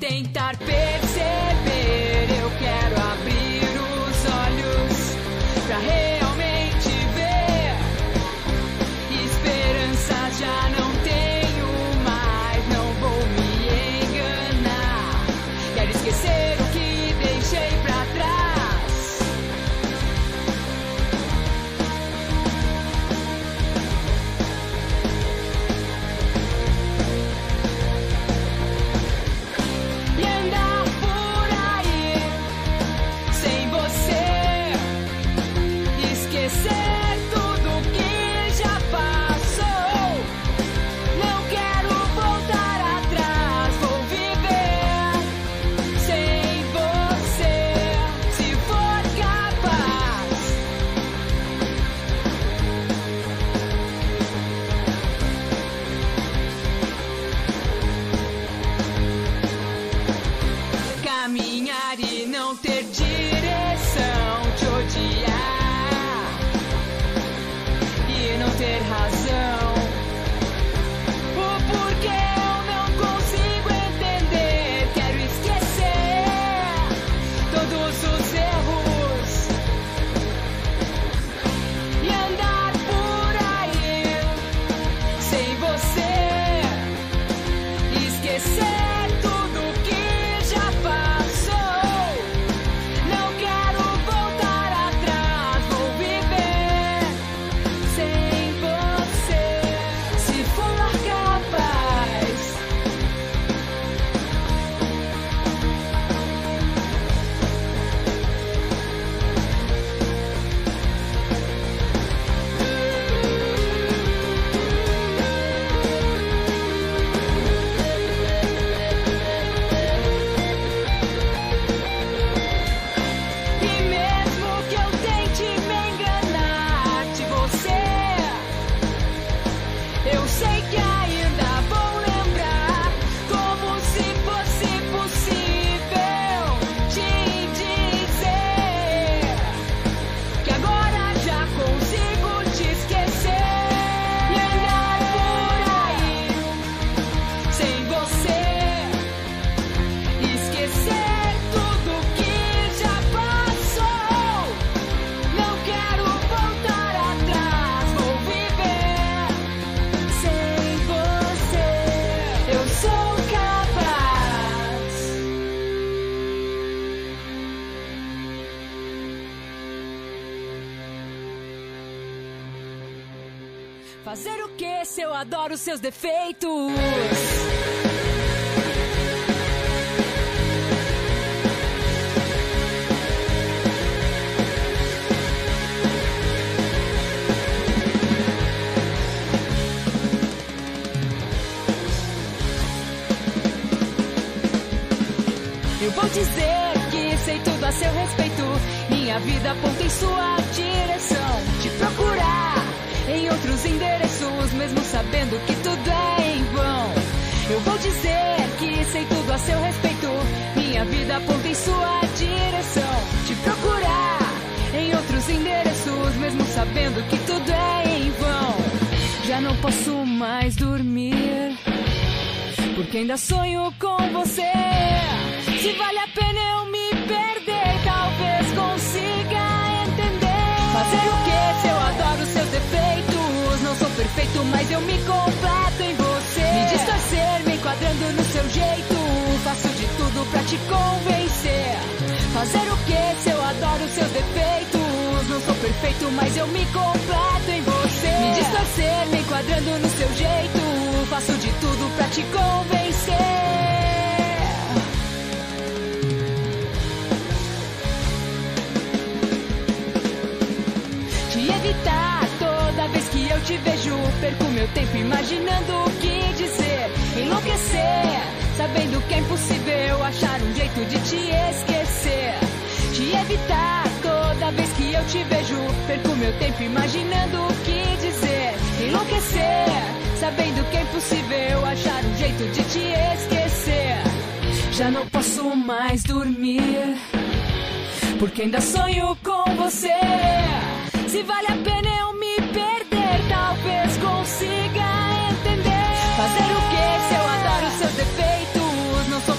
80. Fazer o que se eu adoro seus defeitos? Eu vou dizer que sei tudo a seu respeito. Minha vida aponta em sua direção. Te procurar em outros endereços, sabendo que tudo é em vão. Eu vou dizer que sei tudo a seu respeito. Minha vida aponta em sua direção. Te procurar em outros endereços, mesmo sabendo que tudo é em vão. Já não posso mais dormir. Porque ainda sonho com você. Se vale a pena eu me perder, talvez consiga entender. Fazer o que se eu adoro seus defeitos? Perfeito, mas eu me completo em você. Me distorcer, me enquadrando no seu jeito. Faço de tudo pra te convencer. Fazer o que se eu adoro seus defeitos? Não sou perfeito, mas eu me completo em você. Me distorcer, me enquadrando no seu jeito. Faço de tudo pra te convencer. Te evitar te vejo. Perco meu tempo imaginando o que dizer. Enlouquecer, sabendo que é impossível achar um jeito de te esquecer. Te evitar toda vez que eu te vejo. Perco meu tempo imaginando o que dizer. Enlouquecer, sabendo que é impossível achar um jeito de te esquecer. Já não posso mais dormir. Porque ainda sonho com você. Se vale a pena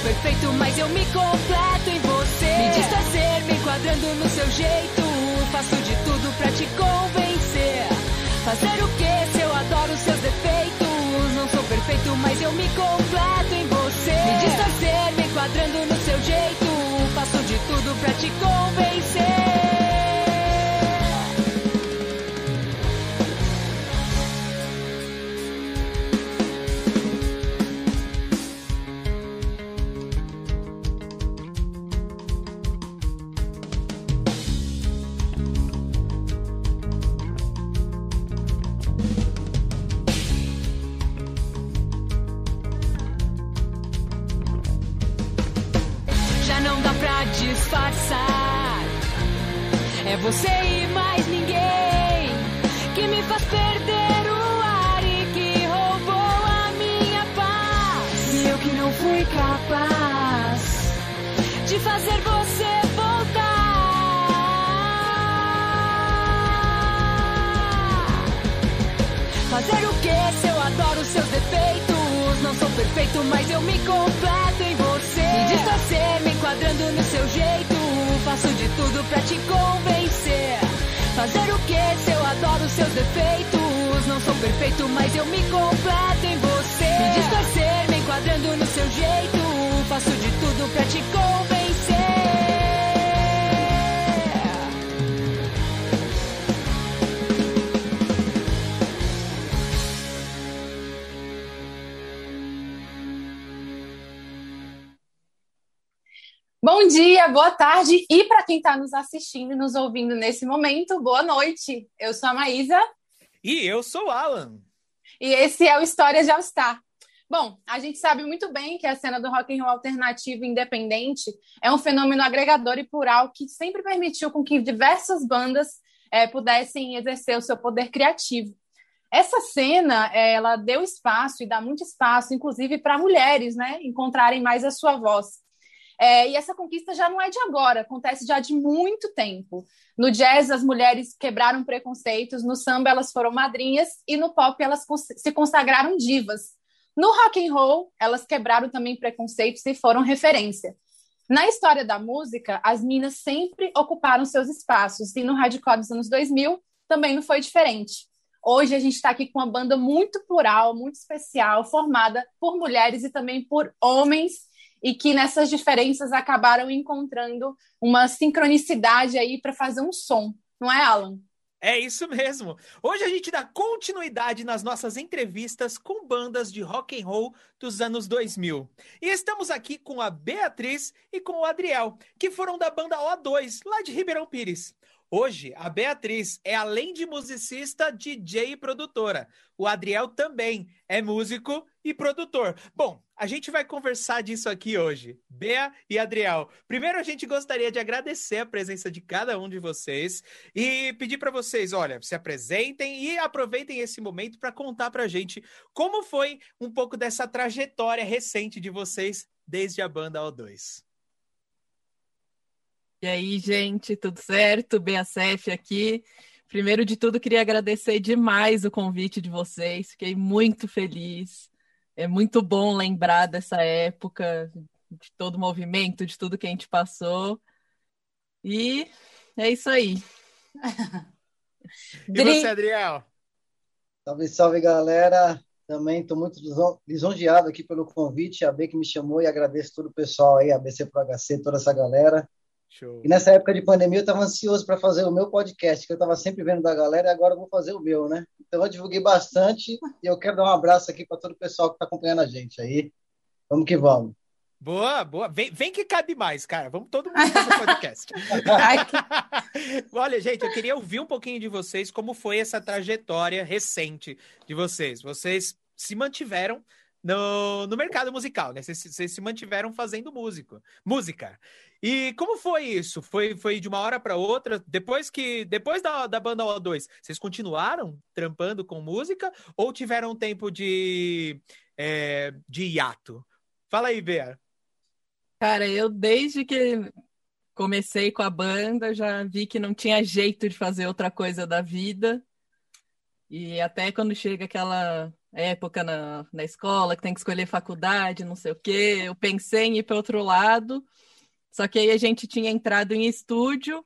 perfeito, mas eu me completo em você. Me distorcer, me enquadrando no seu jeito. Faço de tudo pra te convencer. Fazer o que se eu adoro seus defeitos? Não sou perfeito, mas eu me completo em você. Me distorcer, me enquadrando no seu jeito. Faço de tudo pra te convencer. Sou perfeito, mas eu me completo em você. Me distorcer, me enquadrando no seu jeito. Faço de tudo pra te convencer. Fazer o que se eu adoro seus defeitos? Não sou perfeito, mas eu me completo em você. Me distorcer, me enquadrando no seu jeito. Faço de tudo pra te convencer. Bom dia, boa tarde e para quem está nos assistindo e nos ouvindo nesse momento, boa noite. Eu sou a Maísa. E eu sou o Alan. E esse é o História de All Star. Bom, a gente sabe muito bem que a cena do rock and roll alternativo independente é um fenômeno agregador e plural que sempre permitiu com que diversas bandas é, pudessem exercer o seu poder criativo. Essa cena, ela deu espaço e dá muito espaço, inclusive para mulheres, né, encontrarem mais a sua voz. É, e essa conquista já não é de agora, acontece já de muito tempo. No jazz, as mulheres quebraram preconceitos, no samba, elas foram madrinhas, e no pop, elas se consagraram divas. No rock and roll, elas quebraram também preconceitos e foram referência. Na história da música, as minas sempre ocuparam seus espaços, e no hardcore dos anos 2000 também não foi diferente. Hoje a gente está aqui com uma banda muito plural, muito especial, formada por mulheres e também por homens e que nessas diferenças acabaram encontrando uma sincronicidade aí para fazer um som, não é, Alan? É isso mesmo. Hoje a gente dá continuidade nas nossas entrevistas com bandas de rock and roll dos anos 2000. E estamos aqui com a Beatriz e com o Adriel, que foram da banda O2, lá de Ribeirão Pires. Hoje, a Beatriz é além de musicista, DJ e produtora. O Adriel também é músico e produtor. Bom, a gente vai conversar disso aqui hoje. Bea e Adriel. Primeiro, a gente gostaria de agradecer a presença de cada um de vocês e pedir para vocês, olha, se apresentem e aproveitem esse momento para contar para a gente como foi um pouco dessa trajetória recente de vocês desde a banda O2. E aí, gente, tudo certo? BACF aqui. Primeiro de tudo, queria agradecer demais o convite de vocês. Fiquei muito feliz. É muito bom lembrar dessa época, de todo o movimento, de tudo que a gente passou. E é isso aí. e você, Adriel? Salve, salve, galera. Também estou muito lisonjeado aqui pelo convite, a B que me chamou e agradeço todo o pessoal aí, a BC Pro HC, toda essa galera. Show. E nessa época de pandemia eu estava ansioso para fazer o meu podcast, que eu estava sempre vendo da galera, e agora eu vou fazer o meu, né? Então eu divulguei bastante e eu quero dar um abraço aqui para todo o pessoal que está acompanhando a gente aí. Vamos que vamos. Boa, boa. Vem, vem que cabe mais, cara. Vamos todo mundo fazer o podcast. Olha, gente, eu queria ouvir um pouquinho de vocês como foi essa trajetória recente de vocês. Vocês se mantiveram no, no mercado musical, né? Vocês, vocês se mantiveram fazendo músico, música. E como foi isso? Foi, foi de uma hora para outra? Depois que depois da, da banda O2, vocês continuaram trampando com música ou tiveram um tempo de, é, de hiato? Fala aí, Bea. Cara, eu desde que comecei com a banda já vi que não tinha jeito de fazer outra coisa da vida. E até quando chega aquela época na, na escola, que tem que escolher faculdade, não sei o quê. Eu pensei em ir para outro lado, só que aí a gente tinha entrado em estúdio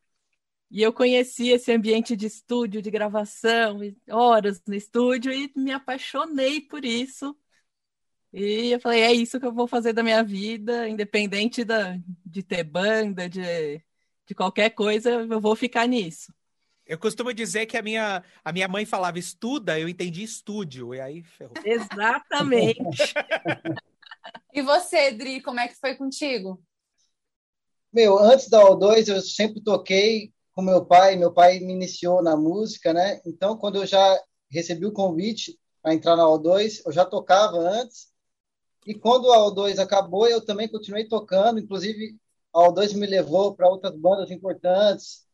e eu conheci esse ambiente de estúdio, de gravação, horas no estúdio, e me apaixonei por isso. E eu falei, é isso que eu vou fazer da minha vida, independente da, de ter banda, de, de qualquer coisa, eu vou ficar nisso. Eu costumo dizer que a minha, a minha mãe falava estuda, eu entendi estúdio, e aí ferrou. Exatamente. e você, Dri, como é que foi contigo? Meu, antes da O2 eu sempre toquei com meu pai, meu pai me iniciou na música, né? Então, quando eu já recebi o convite para entrar na O2, eu já tocava antes. E quando a O2 acabou, eu também continuei tocando, inclusive a O2 me levou para outras bandas importantes,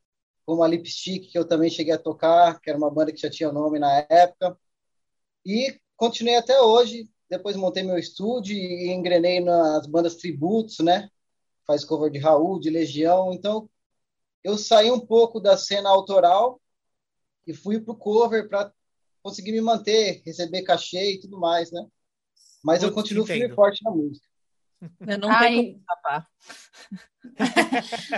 como a Lipstick, que eu também cheguei a tocar, que era uma banda que já tinha nome na época. E continuei até hoje. Depois montei meu estúdio e engrenei nas bandas tributos, né? Faz cover de Raul, de Legião. Então, eu saí um pouco da cena autoral e fui pro cover para conseguir me manter, receber cachê e tudo mais, né? Mas eu, eu continuo firme forte na música. Eu não Ai. tenho como escapar.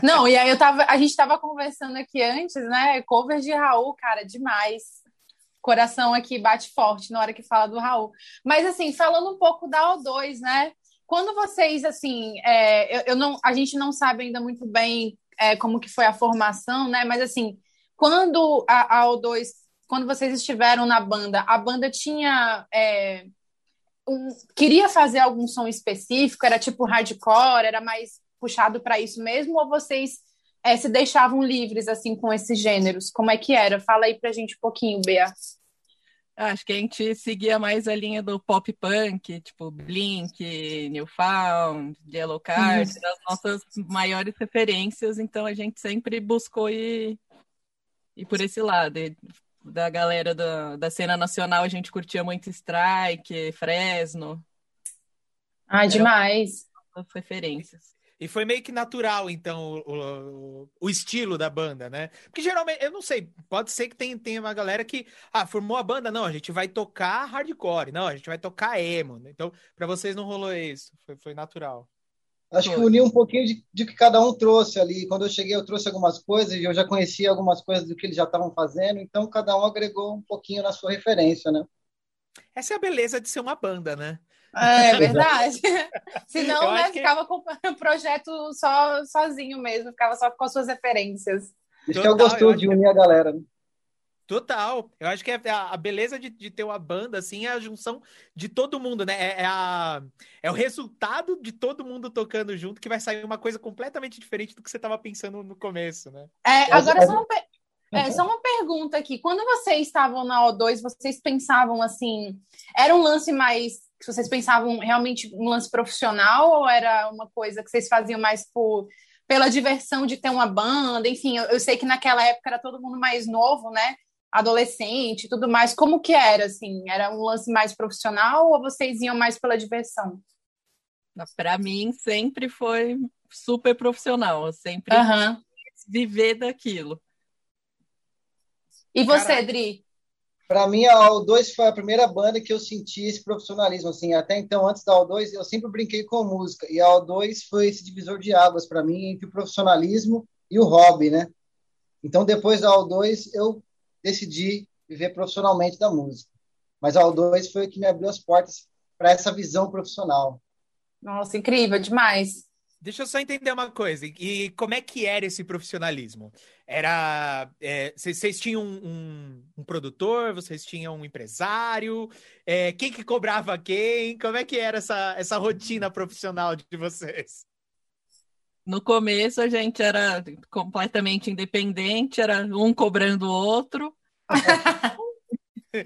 não, e aí eu tava, a gente tava conversando aqui antes, né? Cover de Raul, cara, demais. Coração aqui bate forte na hora que fala do Raul. Mas assim, falando um pouco da O2, né? Quando vocês, assim, é, eu, eu, não, a gente não sabe ainda muito bem é, como que foi a formação, né? Mas assim, quando a, a O2, quando vocês estiveram na banda, a banda tinha é, um, queria fazer algum som específico? Era tipo hardcore? Era mais puxado para isso mesmo? Ou vocês é, se deixavam livres assim com esses gêneros? Como é que era? Fala aí pra gente um pouquinho, Bea. Acho que a gente seguia mais a linha do pop punk, tipo Blink, Newfound, Yellow Card, uhum. as nossas maiores referências, então a gente sempre buscou ir, por esse lado da galera da, da cena nacional, a gente curtia muito Strike, Fresno. Ah, demais. As referências. E foi meio que natural, então, o, o, o, estilo da banda, né? Porque geralmente, eu não sei, pode ser que tenha, tenha uma galera que, ah, formou a banda, não, a gente vai tocar hardcore, não, a gente vai tocar emo. Né? Então, para vocês não rolou isso, foi, foi natural. Acho que uniu um pouquinho de, de que cada um trouxe ali. Quando eu cheguei, eu trouxe algumas coisas, e eu já conhecia algumas coisas do que eles já estavam fazendo, então cada um agregou um pouquinho na sua referência, né? Essa é a beleza de ser uma banda, né? É, é verdade. Senão, né, ficava que... com o projeto só sozinho mesmo, ficava só com as suas referências. Isso que eu gostou de unir que... a galera. Né? Total. Eu acho que é a, a beleza de, de, ter uma banda, assim, é a junção de todo mundo, né? É, é, a, é o resultado de todo mundo tocando junto que vai sair uma coisa completamente diferente do que você estava pensando no começo, né? É, agora só uma, é, só uma pergunta aqui. Quando vocês estavam na O2, vocês pensavam assim, era um lance mais. Vocês pensavam realmente um lance profissional ou era uma coisa que vocês faziam mais por pela diversão de ter uma banda, enfim, eu, eu sei que naquela época era todo mundo mais novo, né? adolescente e tudo mais, como que era, assim? Era um lance mais profissional ou vocês iam mais pela diversão? Para mim, sempre foi super profissional. Eu sempre uhum. viver daquilo. E você, Caraca. Dri? Para mim, a O2 foi a primeira banda que eu senti esse profissionalismo. Assim, até então, antes da O2, eu sempre brinquei com música. E a O2 foi esse divisor de águas para mim entre o profissionalismo e o hobby, né? Então, depois da O2, eu decidi viver profissionalmente da música. Mas a O2 foi o que me abriu as portas para essa visão profissional. Nossa, incrível, demais. Deixa eu só entender uma coisa. E como é que era esse profissionalismo? Era. É, vocês tinham um, um, um, produtor, vocês tinham um empresário? É, quem que cobrava quem? Como é que era essa, essa rotina profissional de vocês? No começo a gente era completamente independente, era um cobrando o outro.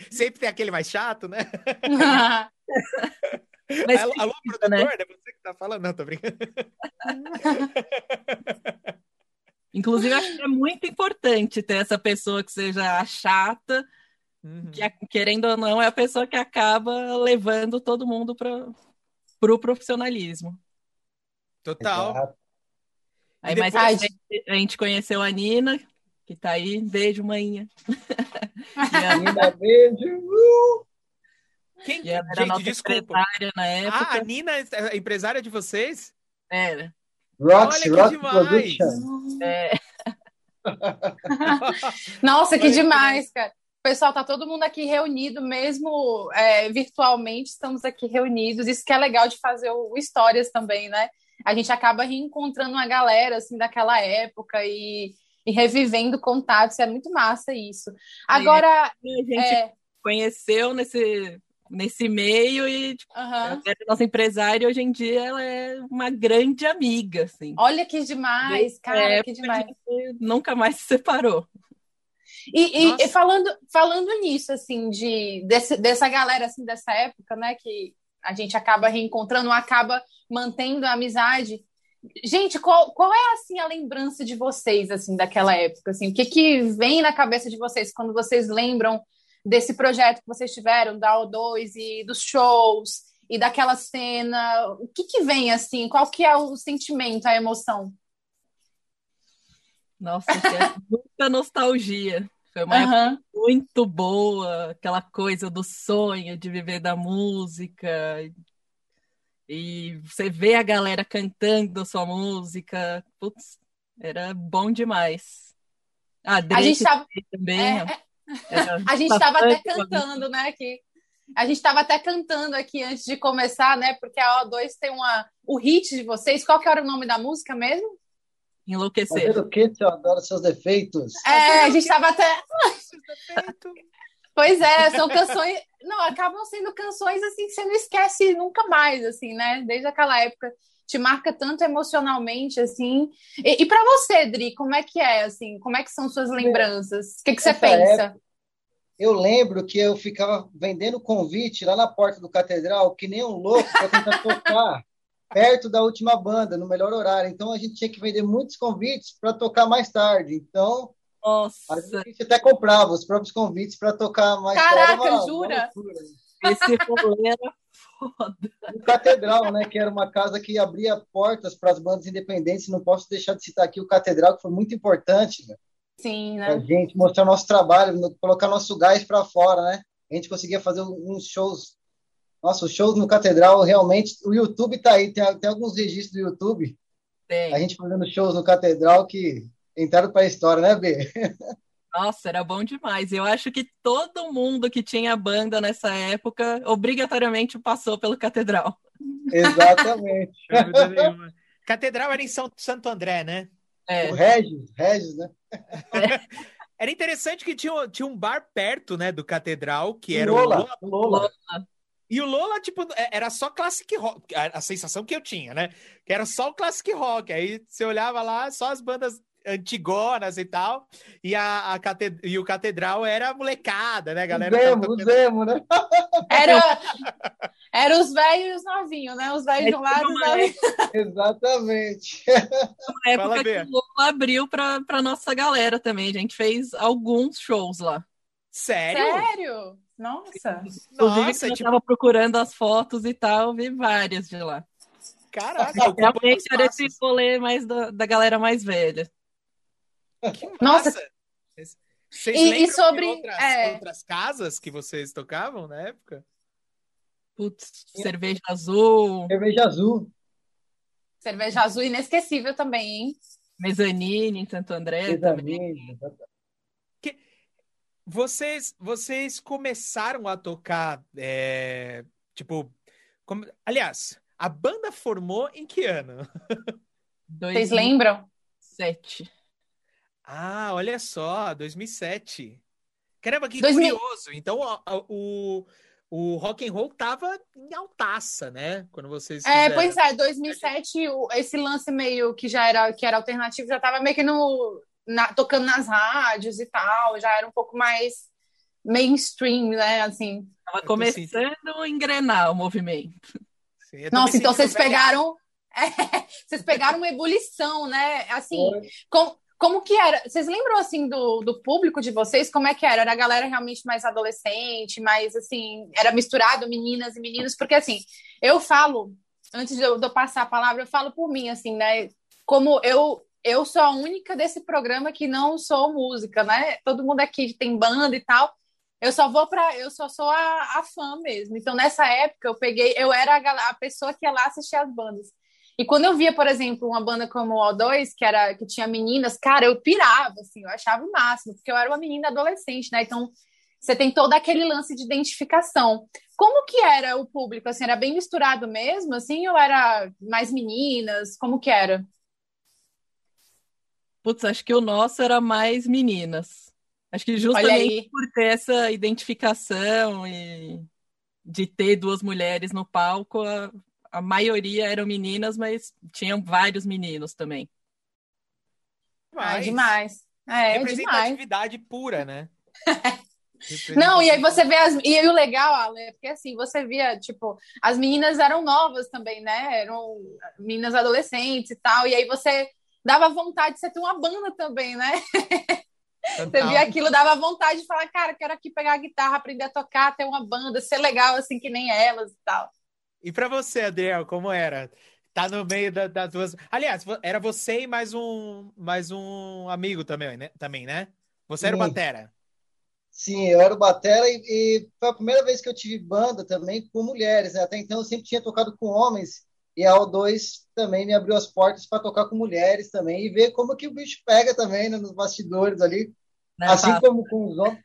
Sempre tem aquele mais chato, né? Mas alô, alô produtor, né? é você que tá falando? Não, tô brincando. Inclusive, acho que é muito importante ter essa pessoa que seja chata, uhum. que querendo ou não, é a pessoa que acaba levando todo mundo para o pro profissionalismo. Total. Exato. Aí depois... mais a gente, a gente conheceu a Nina, que tá aí. Beijo, manhã. Nina, beijo. Quem? era Gente, nossa desculpa. na época. Ah, a Nina é empresária de vocês? Era. Roxy, Olha que Rock demais. É. Nossa, que demais, cara. Pessoal tá todo mundo aqui reunido, mesmo é, virtualmente, estamos aqui reunidos. Isso que é legal de fazer o, o Histórias também, né? A gente acaba reencontrando uma galera assim daquela época e, e revivendo contatos. É muito massa isso. Agora, é, a gente é... conheceu nesse nesse meio e tipo, uhum. ela era nossa empresária e hoje em dia ela é uma grande amiga, assim. Olha que demais, cara, que demais. Nunca mais se separou. E, e, e, falando, falando nisso, assim, de, desse, dessa galera, assim, dessa época, né, que a gente acaba reencontrando, acaba mantendo a amizade. Gente, qual, qual é, assim, a lembrança de vocês, assim, daquela época, assim? O que que vem na cabeça de vocês quando vocês lembram desse projeto que vocês tiveram, da O2 e dos shows e daquela cena? O que que vem, assim? Qual que é o sentimento, a emoção? Nossa, é muita nostalgia. Foi uma uhum. época muito boa, aquela coisa do sonho de viver da música. E você vê a galera cantando sua música. Putz, era bom demais. Ah, a gente tava... também. É, a gente estava até cantando, né? Aqui. A gente estava até cantando aqui antes de começar, né? Porque a O2 tem uma. O hit de vocês. Qual que era o nome da música mesmo? Enlouquecer. Enlouquecer, eu adoro seus defeitos. É, a gente estava até. pois é, são canções. Não, acabam sendo canções assim que você não esquece nunca mais, assim, né? Desde aquela época te marca tanto emocionalmente, assim. E, e para você, Dri, como é que é, assim? Como é que são suas lembranças? O que, que você pensa? Época, eu lembro que eu ficava vendendo convite lá na porta do Catedral, que nem um louco, para tentar tocar perto da última banda, no melhor horário. Então a gente tinha que vender muitos convites para tocar mais tarde. Então, Nossa. a gente até comprava os próprios convites para tocar mais Caraca, tarde. Caraca, jura? Esse rolê era foda. O Catedral, né? Que era uma casa que abria portas para as bandas independentes. Não posso deixar de citar aqui o Catedral, que foi muito importante, né? Sim, né? A gente mostrar nosso trabalho, colocar nosso gás para fora, né? A gente conseguia fazer uns shows. Nossa, os shows no Catedral, realmente. O YouTube tá aí, tem, tem alguns registros do YouTube. Tem. A gente fazendo shows no Catedral que entraram para a história, né, B? Nossa, era bom demais. Eu acho que todo mundo que tinha banda nessa época obrigatoriamente passou pelo Catedral. Exatamente. Catedral era em São Santo André, né? É. O Regis, Regis, né? É. Era interessante que tinha, tinha um bar perto, né, do Catedral, que era Lola, o Lola. Lola. E o Lola, tipo, é, era só classic rock. A, a sensação que eu tinha, né? Que era só o classic rock. Aí você olhava lá, só as bandas antigonas e tal, e, a, a cated... e o catedral era molecada, né, galera? Zemo, tocando... Zemo, né? Era, era os velhos e os novinhos, né? Os velhos de um lado e os novinhos. Exatamente. Na época Fala, que o Lula abriu pra, pra nossa galera também, a gente fez alguns shows lá. Sério? Sério? Nossa. Inclusive, Nossa, eu tipo... tava procurando as fotos e tal, vi várias de lá. Caraca, realmente era esse rolê mais da, da galera mais velha. Nossa! Vocês e, e sobre outras, é... outras, casas que vocês tocavam na época? Putz, cerveja azul. Cerveja azul. Cerveja azul inesquecível também, hein? Mezanine em Santo André Mezanine. também. Que... Vocês, vocês começaram a tocar, é... tipo, como... aliás, a banda formou em que ano? Vocês lembram? Sete. Ah, olha só, 2007. Caramba, que 2000... curioso. Então, o, o, o rock and roll tava em altaça, né? Quando vocês É, pois é, 2007, esse lance meio que já era, que era alternativo, já tava meio que no, na, tocando nas rádios e tal, já era um pouco mais mainstream, né? Assim. Tava começando a engrenar o movimento. Sim, Nossa, então vocês pegaram. É, vocês pegaram uma ebulição, né? Assim, com, como que era? Vocês lembram, assim, do, do público de vocês? Como é que era? Era a galera realmente mais adolescente, mais, assim, era misturado meninas e meninos? Porque, assim, eu falo, antes de eu, de eu passar a palavra, eu falo por mim, assim, né? Como eu, eu sou a única desse programa que não sou música, né? Todo mundo aqui tem banda e tal. Eu só vou para, eu só sou a, a, fã mesmo. Então nessa época eu peguei, eu era a, a, pessoa que ia lá assistir as bandas. E quando eu via, por exemplo, uma banda como o O2, que era que tinha meninas, cara, eu pirava, assim, eu achava o máximo, porque eu era uma menina adolescente, né? Então você tem todo aquele lance de identificação. Como que era o público? Assim, era bem misturado mesmo, assim, ou era mais meninas? Como que era? Putz, acho que o nosso era mais meninas. Acho que justamente por ter essa identificação e de ter duas mulheres no palco, a, maioria eram meninas, mas tinham vários meninos também. Ah, demais. É, Representatividade demais. pura, né? Não, e aí você vê as. E aí o legal, Ale, é porque assim, você via, tipo, as meninas eram novas também, né? Eram meninas adolescentes e tal. E aí você dava vontade de você ter uma banda também, né? Você via aquilo, dava vontade de falar, cara, quero aqui pegar a guitarra, aprender a tocar, ter uma banda, ser legal assim que nem elas e tal. E para você, Adriel, como era? Tá no meio da, das duas. Aliás, era você e mais um mais um amigo também, né? Também, né? Você era o Batera. Sim, eu era o Batera e, e, foi a primeira vez que eu tive banda também com mulheres. Né? Até então eu sempre tinha tocado com homens e a O2 também me abriu as portas para tocar com mulheres também e ver como que o bicho pega também né, nos bastidores ali, Não é assim como com os homens.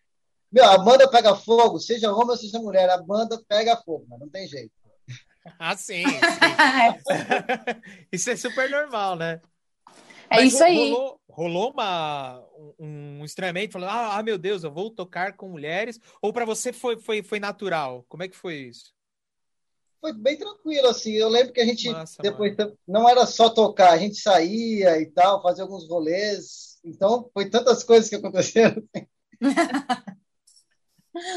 Meu, a banda pega fogo, seja homem ou seja mulher, a banda pega fogo, mas não tem jeito. Ah, sim. sim. isso é super normal, né? É Mas isso aí. Rolou, rolou uma, um, um estranhamento, falando, ah, ah, meu Deus, eu vou tocar com mulheres? Ou para você foi, foi, foi natural? Como é que foi isso? Foi bem tranquilo, assim. Eu lembro que a gente Nossa, depois mano. não era só tocar, a gente saía e tal, fazia alguns rolês. Então, foi tantas coisas que aconteceram.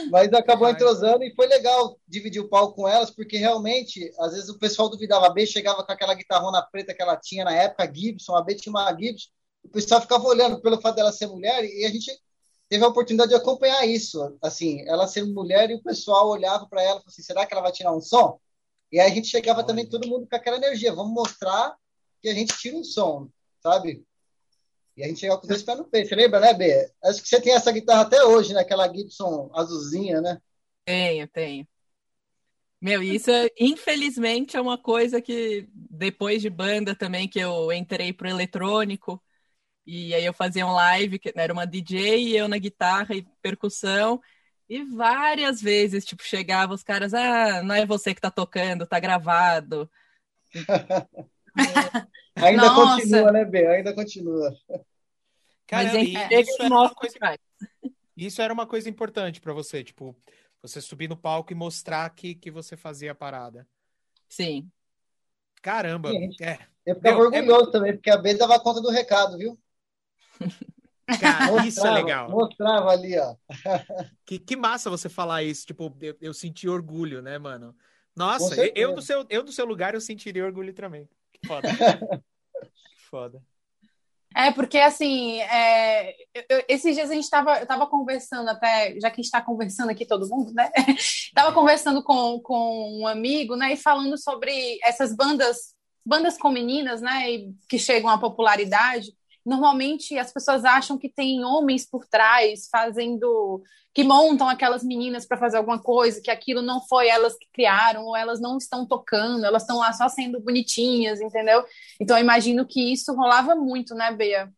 Mas acabou entrosando e foi legal dividir o palco com elas, porque realmente, às vezes o pessoal duvidava. A B chegava com aquela guitarrona preta que ela tinha na época, Gibson, a B tinha uma Gibson, o pessoal ficava olhando pelo fato dela ser mulher e a gente teve a oportunidade de acompanhar isso. Assim, ela ser mulher e o pessoal olhava para ela e assim: será que ela vai tirar um som? E aí a gente chegava Olha. também todo mundo com aquela energia, vamos mostrar que a gente tira um som, sabe? E a gente chegava com dois pés no peito, lembra, né, B? Acho que você tem essa guitarra até hoje, né? Aquela Gibson azulzinha, né? Tenho, tenho. Meu, isso infelizmente é uma coisa que depois de banda também que eu entrei pro eletrônico e aí eu fazia um live, que era uma DJ e eu na guitarra e percussão e várias vezes, tipo, chegava os caras, ah, não é você que tá tocando, tá gravado. Ainda Nossa. continua, né, B? Ainda continua. Cara, Mas é, isso, era uma coisa, isso era uma coisa importante para você, tipo, você subir no palco e mostrar que, que você fazia a parada. Sim. Caramba. Gente, é. Eu ficava Meu, é orgulhoso é... também, porque a B dava conta do recado, viu? Cara, mostrava, isso é legal. Mostrava ali, ó. Que, que massa você falar isso. Tipo, eu, eu senti orgulho, né, mano? Nossa, eu do, seu, eu do seu lugar eu sentiria orgulho também. Foda. foda. É, porque assim, é, eu, esses dias a gente estava eu tava conversando até, já que a gente está conversando aqui todo mundo, né? tava conversando com, com um amigo, né? E falando sobre essas bandas, bandas com meninas, né? E, que chegam à popularidade normalmente as pessoas acham que tem homens por trás fazendo que montam aquelas meninas para fazer alguma coisa, que aquilo não foi elas que criaram, ou elas não estão tocando, elas estão lá só sendo bonitinhas, entendeu? Então eu imagino que isso rolava muito, né, Bea?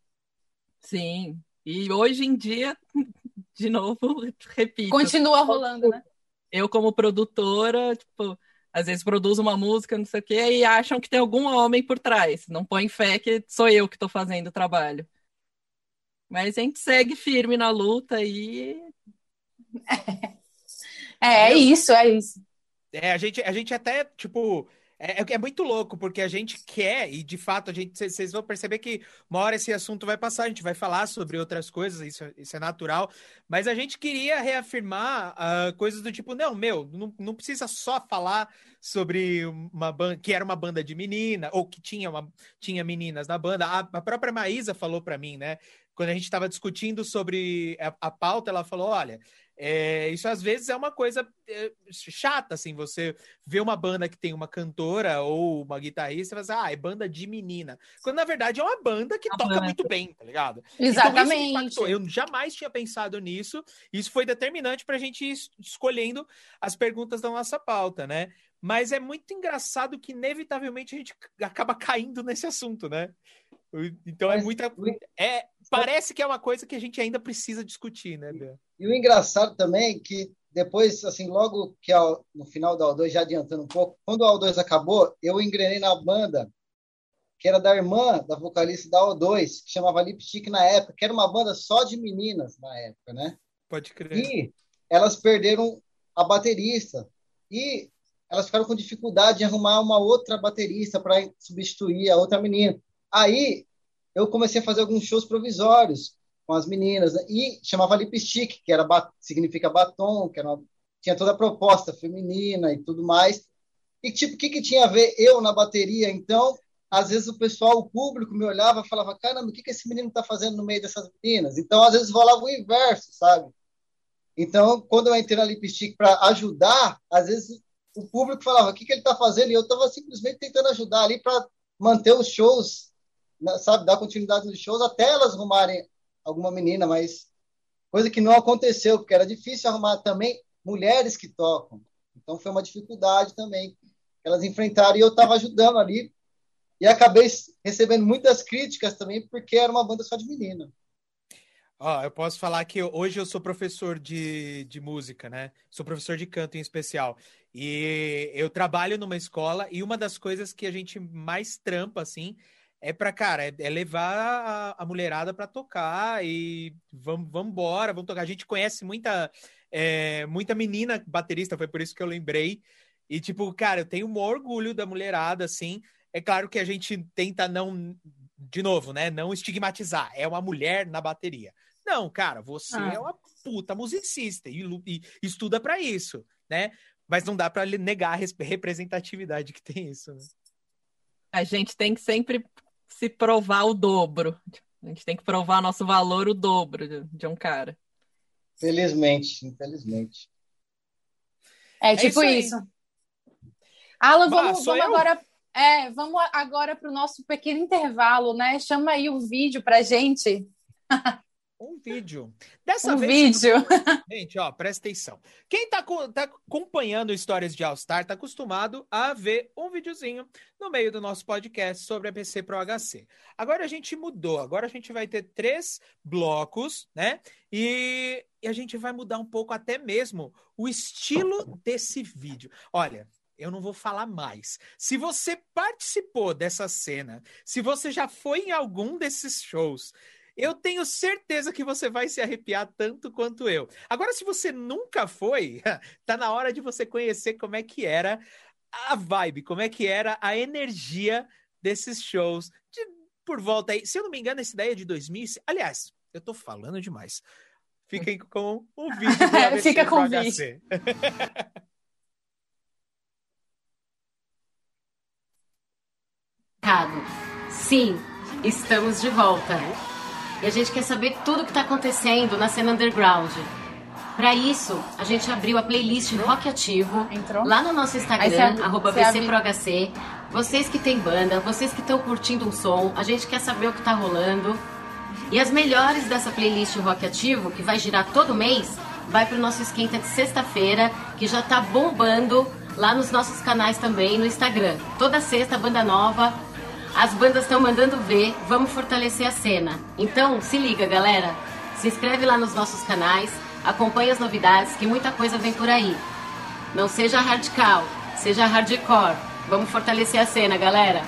Sim. E hoje em dia, de novo, repito. Continua rolando, né? Eu, como produtora, tipo, às vezes produz uma música, não sei o quê, e acham que tem algum homem por trás. Não põe fé que sou eu que estou fazendo o trabalho. Mas a gente segue firme na luta e. É, é isso, é isso. É, a gente, a gente até, tipo, é, é, é, muito louco, porque a gente quer, e de fato, a gente vocês vão perceber que uma hora esse assunto vai passar, a gente vai falar sobre outras coisas, isso, isso é natural, mas a gente queria reafirmar uh, coisas do tipo, não, meu, não, não precisa só falar sobre uma banda que era uma banda de menina, ou que tinha, uma, tinha meninas na banda. A, a própria Maísa falou para mim, né? Quando a gente estava discutindo sobre a, a pauta, ela falou: olha, é, isso às vezes é uma coisa é, chata, assim, você vê uma banda que tem uma cantora ou uma guitarrista e fala assim, ah, é banda de menina. Quando na verdade é uma banda que toca muito bem, tá ligado? Exatamente. Então, Eu jamais tinha pensado nisso. Isso foi determinante pra gente ir escolhendo as perguntas da nossa pauta, né? Mas é muito engraçado que, inevitavelmente, a gente acaba caindo nesse assunto, né? Então é muita. É, parece que é uma coisa que a gente ainda precisa discutir, né, Bia? E o engraçado também é que depois, assim, logo que no final da O2, já adiantando um pouco, quando a O2 acabou, eu engrenei na banda que era da irmã da vocalista da O2, que chamava Lipstick na época, que era uma banda só de meninas na época, né? Pode crer. E elas perderam a baterista. E elas ficaram com dificuldade em arrumar uma outra baterista para substituir a outra menina. Aí eu comecei a fazer alguns shows provisórios com as meninas né? e chamava lipstick, que era significa batom, que uma, tinha toda a proposta feminina e tudo mais. E tipo, o que, que tinha a ver eu na bateria? Então, às vezes o pessoal, o público me olhava e falava: caramba, o que, que esse menino está fazendo no meio dessas meninas? Então, às vezes rolava o inverso, sabe? Então, quando eu entrei na lipstick para ajudar, às vezes o público falava: o que, que ele está fazendo? E eu estava simplesmente tentando ajudar ali para manter os shows sabe, dar continuidade nos shows até elas arrumarem alguma menina, mas coisa que não aconteceu, porque era difícil arrumar também mulheres que tocam. Então foi uma dificuldade também que elas enfrentaram e eu estava ajudando ali e acabei recebendo muitas críticas também porque era uma banda só de menina. Oh, eu posso falar que hoje eu sou professor de, de música, né? Sou professor de canto em especial. E eu trabalho numa escola e uma das coisas que a gente mais trampa, assim, é para cara, é, é, levar a, a mulherada para tocar e vamos, vamos embora, vamos tocar. A gente conhece muita, é, muita menina baterista, foi por isso que eu lembrei. E, tipo, cara, eu tenho um orgulho da mulherada, assim. É claro que a gente tenta não, de novo, né? Não estigmatizar. É uma mulher na bateria. Não, cara, você ah. é uma puta musicista e, e estuda para isso, né? Mas não dá para negar a representatividade que tem isso, né? A gente tem que sempre se provar o dobro. A gente tem que provar nosso valor o dobro de, um cara. Felizmente, infelizmente. É, é tipo é isso. isso. Alan, vamos, vamos agora. É, vamos agora para o nosso pequeno intervalo, né? Chama aí o vídeo para gente. Um vídeo. Dessa um vez. vídeo. Gente, ó, presta atenção. Quem tá, tá acompanhando histórias de All-Star tá acostumado a ver um videozinho no meio do nosso podcast sobre a PC Pro HC. Agora a gente mudou. Agora a gente vai ter três blocos, né? E, e a gente vai mudar um pouco até mesmo o estilo desse vídeo. Olha, eu não vou falar mais. Se você participou dessa cena, se você já foi em algum desses shows, eu tenho certeza que você vai se arrepiar tanto quanto eu. Agora, se você nunca foi, tá na hora de você conhecer como é que era a vibe, como é que era a energia desses shows de, por volta aí. Se eu não me engano, essa ideia é de 2000. Aliás, eu tô falando demais. Fiquem com o vídeo do ABC Fica com o vídeo. Sim, estamos de volta. E a gente quer saber tudo o que está acontecendo na cena underground. Para isso, a gente abriu a playlist Rock Ativo Entrou? lá no nosso Instagram, você, arroba BCProHC. Vocês que têm banda, vocês que estão curtindo um som, a gente quer saber o que está rolando. E as melhores dessa playlist Rock Ativo, que vai girar todo mês, vai para o nosso esquenta de sexta-feira, que já está bombando lá nos nossos canais também no Instagram. Toda sexta, banda nova, as bandas estão mandando ver, vamos fortalecer a cena. Então, se liga, galera. Se inscreve lá nos nossos canais, acompanhe as novidades, que muita coisa vem por aí. Não seja hardcore, seja hardcore. Vamos fortalecer a cena, galera.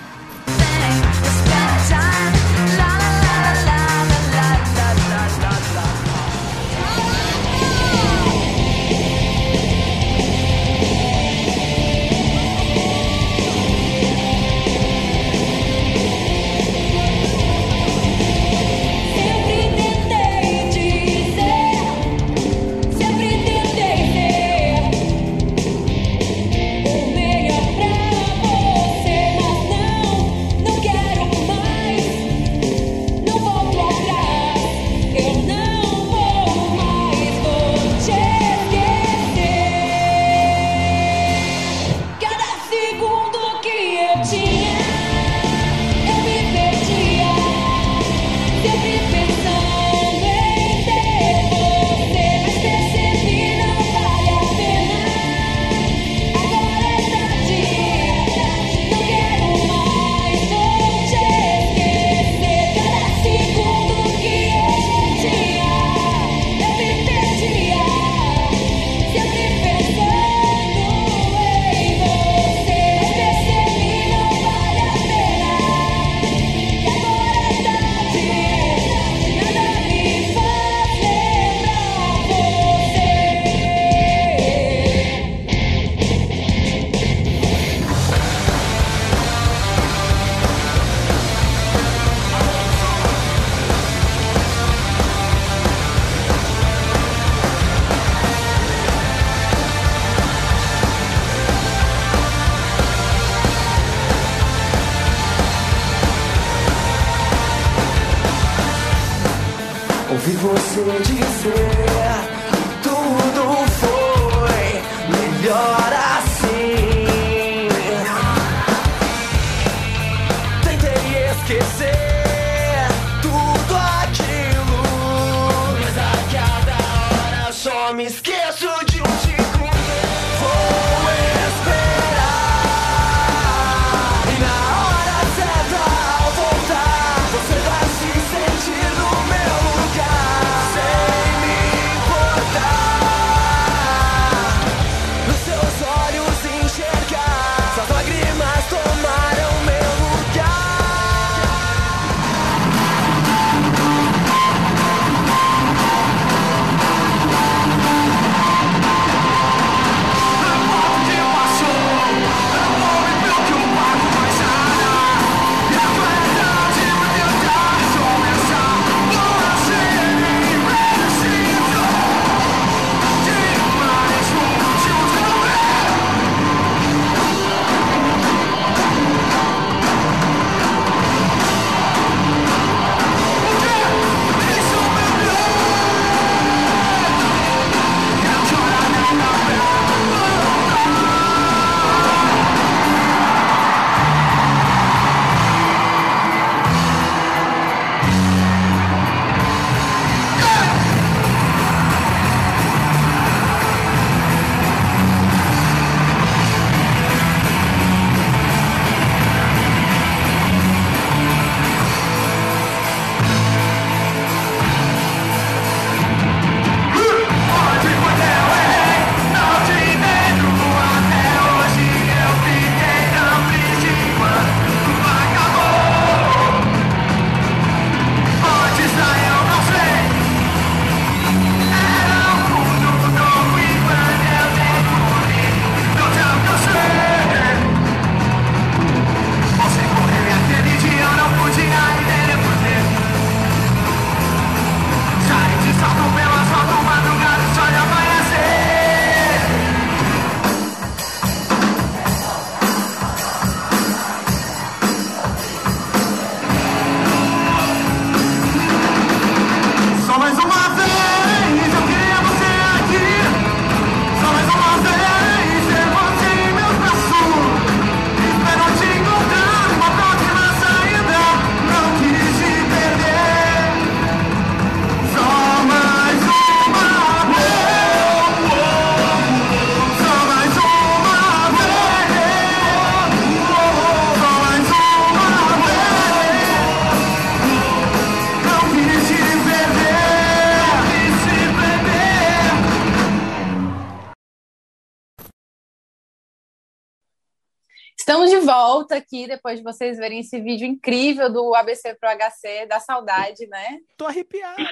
Volta aqui depois de vocês verem esse vídeo incrível do ABC Pro HC, da saudade, né? Tô arrepiado. É,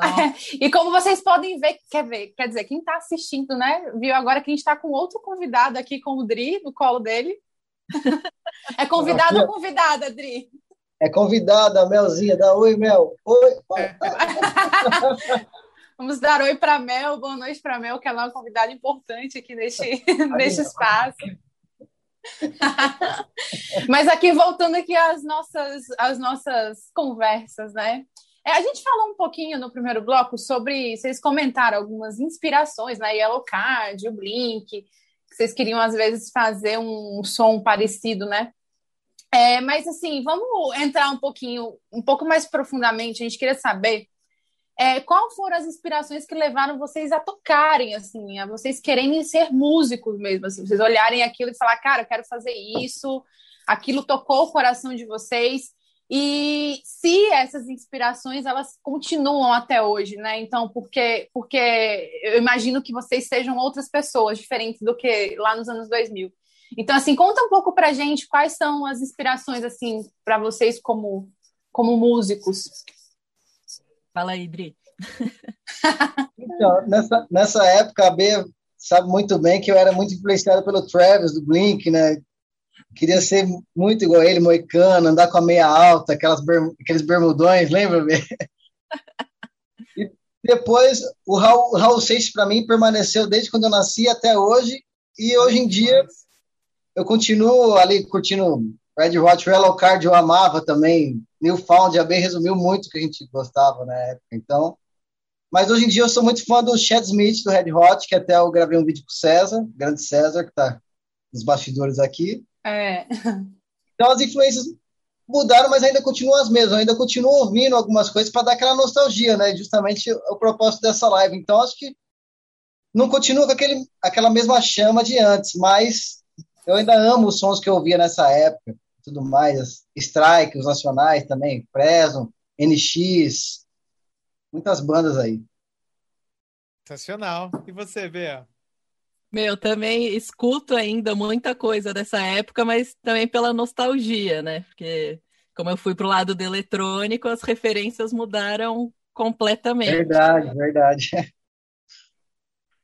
e como vocês podem ver, quer ver, quer dizer, quem está assistindo, né, viu agora que a gente está com outro convidado aqui com o Dri no colo dele. É convidado ou convidada, Dri? É convidada, Melzinha, dá oi, Mel. Oi. É. Vamos dar oi para Mel, boa noite para Mel, que ela é uma convidada importante aqui neste, neste espaço. Mas aqui, voltando aqui às nossas, às nossas conversas, né? É, a gente falou um pouquinho no primeiro bloco sobre. Vocês comentaram algumas inspirações, né? Yellow Card, o Blink, que vocês queriam às vezes fazer um som parecido, né? É, mas assim, vamos entrar um pouquinho, um pouco mais profundamente. A gente queria saber é, qual foram as inspirações que levaram vocês a tocarem, assim, a vocês quererem ser músicos mesmo, assim, vocês olharem aquilo e falar, cara, eu quero fazer isso, aquilo tocou o coração de vocês, e se essas inspirações, elas continuam até hoje, né, então, porque, porque eu imagino que vocês sejam outras pessoas, diferentes do que lá nos anos 2000. Então, assim, conta um pouco pra gente quais são as inspirações, assim, para vocês como, como músicos. Fala aí, Dri. então, nessa, nessa época, a B sabe muito bem que eu era muito influenciado pelo Travis, do Blink, né? Queria ser muito igual a ele, moicano, andar com a meia alta, aquelas berm aqueles bermudões, lembra, B? e depois, o Raul, o Raul Seixas, para mim, permaneceu desde quando eu nasci até hoje, e hoje em dia eu continuo ali curtindo Red Hot Yellow Card, eu amava também, Newfound, a B resumiu muito o que a gente gostava na época. Então, Mas hoje em dia eu sou muito fã do Chad Smith, do Red Hot, que até eu gravei um vídeo com o César, grande César, que está nos bastidores aqui. É. Então as influências mudaram, mas ainda continuam as mesmas. Eu ainda continuo ouvindo algumas coisas para dar aquela nostalgia, né? Justamente o propósito dessa live. Então acho que não continua com aquele, aquela mesma chama de antes, mas eu ainda amo os sons que eu ouvia nessa época, tudo mais. Strike, os nacionais também, Preso, NX, muitas bandas aí. Sensacional. E você, Bea? Meu, também escuto ainda muita coisa dessa época, mas também pela nostalgia, né? Porque como eu fui pro lado do eletrônico, as referências mudaram completamente. Verdade, verdade.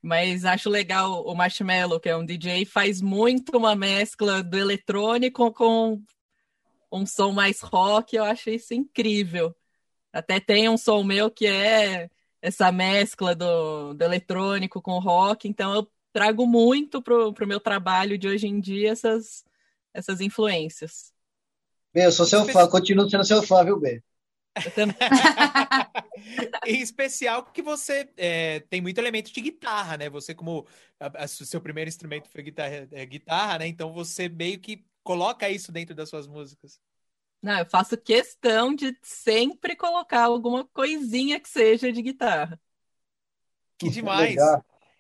Mas acho legal o Marshmello, que é um DJ, faz muito uma mescla do eletrônico com um som mais rock, eu acho isso incrível. Até tem um som meu que é essa mescla do, do eletrônico com rock, então eu trago muito pro, pro meu trabalho de hoje em dia essas, essas influências. Eu sou seu fã, continuo sendo seu fã, viu, B? em especial que você é, tem muito elemento de guitarra, né? Você, como o seu primeiro instrumento foi guitarra, é, guitarra, né? Então você meio que coloca isso dentro das suas músicas. Não, eu faço questão de sempre colocar alguma coisinha que seja de guitarra. Que demais.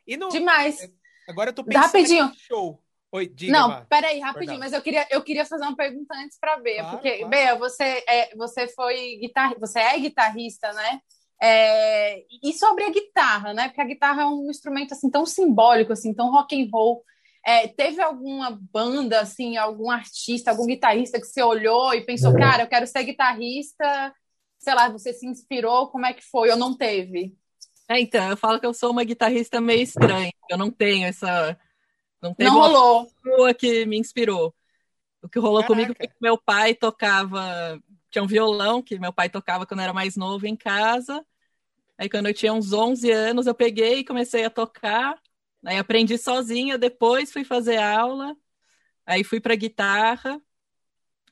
E no, demais. É, agora eu tô pensando Rapidinho. show. Oi, diga, Não, Mar. peraí, rapidinho, mas eu queria, eu queria fazer uma pergunta antes para Bea, claro, porque, claro. Bea, você, é, você foi guitar, você é guitarrista, né? É, e sobre a guitarra, né? Porque a guitarra é um instrumento assim tão simbólico, assim, tão rock and roll. É, teve alguma banda, assim, algum artista, algum guitarrista que você olhou e pensou, cara, eu quero ser guitarrista? Sei lá, você se inspirou? Como é que foi? Ou não teve? É, então, eu falo que eu sou uma guitarrista meio estranha. Eu não tenho essa não teve não rolou. pessoa que me inspirou. O que rolou Caraca. comigo foi que meu pai tocava. Tinha um violão que meu pai tocava quando era mais novo em casa. Aí, quando eu tinha uns 11 anos, eu peguei e comecei a tocar. Aí, aprendi sozinha. Depois, fui fazer aula. Aí, fui para guitarra.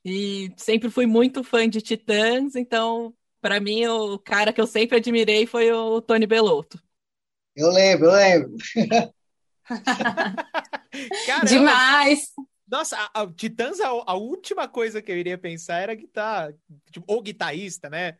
E sempre fui muito fã de Titãs. Então, para mim, o cara que eu sempre admirei foi o Tony Bellotto. Eu lembro, eu lembro. Demais! Nossa, a, a Titãs, a, a, última coisa que eu iria pensar era guitarra, tipo, ou guitarrista, né?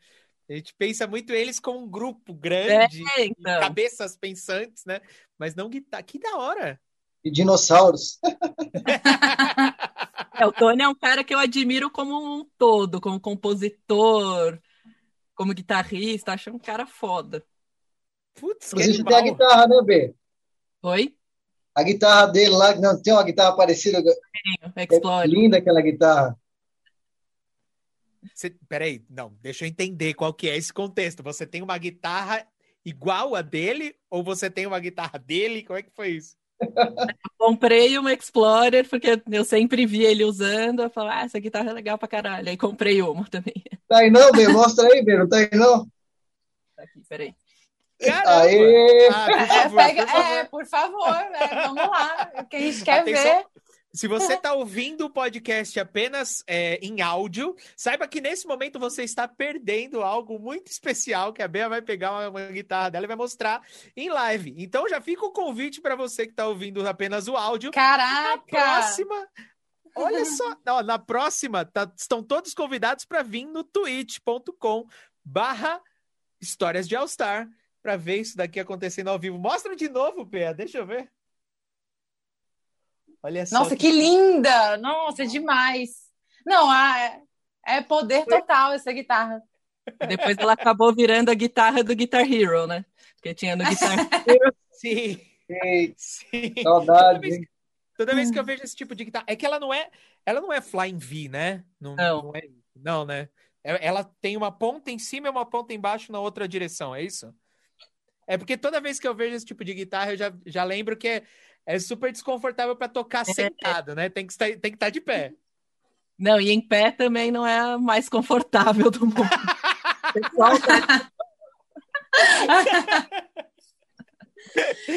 A gente pensa muito eles como um grupo grande, é, então. cabeças pensantes, né? Mas não guitarra. Que da hora! E dinossauros. é, o Tony é um cara que eu admiro como um todo, como compositor, como guitarrista, acho um cara foda. Putz, Inclusive tem a guitarra, né, B? Oi? A guitarra dele lá, não tem uma guitarra parecida. É linda aquela guitarra. Você, peraí, não, deixa eu entender qual que é esse contexto. Você tem uma guitarra igual a dele ou você tem uma guitarra dele? Como é que foi isso? Eu comprei uma Explorer porque eu sempre vi ele usando. Eu falei, ah, essa guitarra é legal pra caralho. Aí comprei uma também. Tá aí não, Bê? Mostra aí, Bê. Não tá aí não? Tá aqui, peraí. Caramba! Aê! Ah, por favor, é, pega, por favor. É, por favor né? vamos lá, o que a gente quer Atenção. ver. Se você está ouvindo o podcast apenas é, em áudio, saiba que nesse momento você está perdendo algo muito especial, que a Bea vai pegar uma, uma guitarra dela e vai mostrar em live. Então já fica o convite para você que está ouvindo apenas o áudio. Caraca! Na próxima, olha só, na, na próxima, tá, estão todos convidados para vir no twitch.com barra Histórias de All Star para ver isso daqui acontecendo ao vivo. Mostra de novo, Pé, deixa eu ver. Olha só. Nossa, que, que linda! Nossa, é demais. Não, é, é poder total essa guitarra. Depois ela acabou virando a guitarra do Guitar Hero, né? Porque tinha no Guitar Hero. Sim. Sim. Saudade. Toda vez, toda vez, que eu vejo esse tipo de guitarra, é que ela não é, ela não é Flying V, né? Não, não. não, é, não né? É, ela tem uma ponta em cima e uma ponta embaixo na outra direção, é isso? É porque toda vez que eu vejo esse tipo de guitarra, eu já, já lembro que é, é super desconfortável para tocar é, sentado, né? Tem que, estar, tem que estar de pé. Não, e em pé também não é a mais confortável do mundo. Pessoal, tá...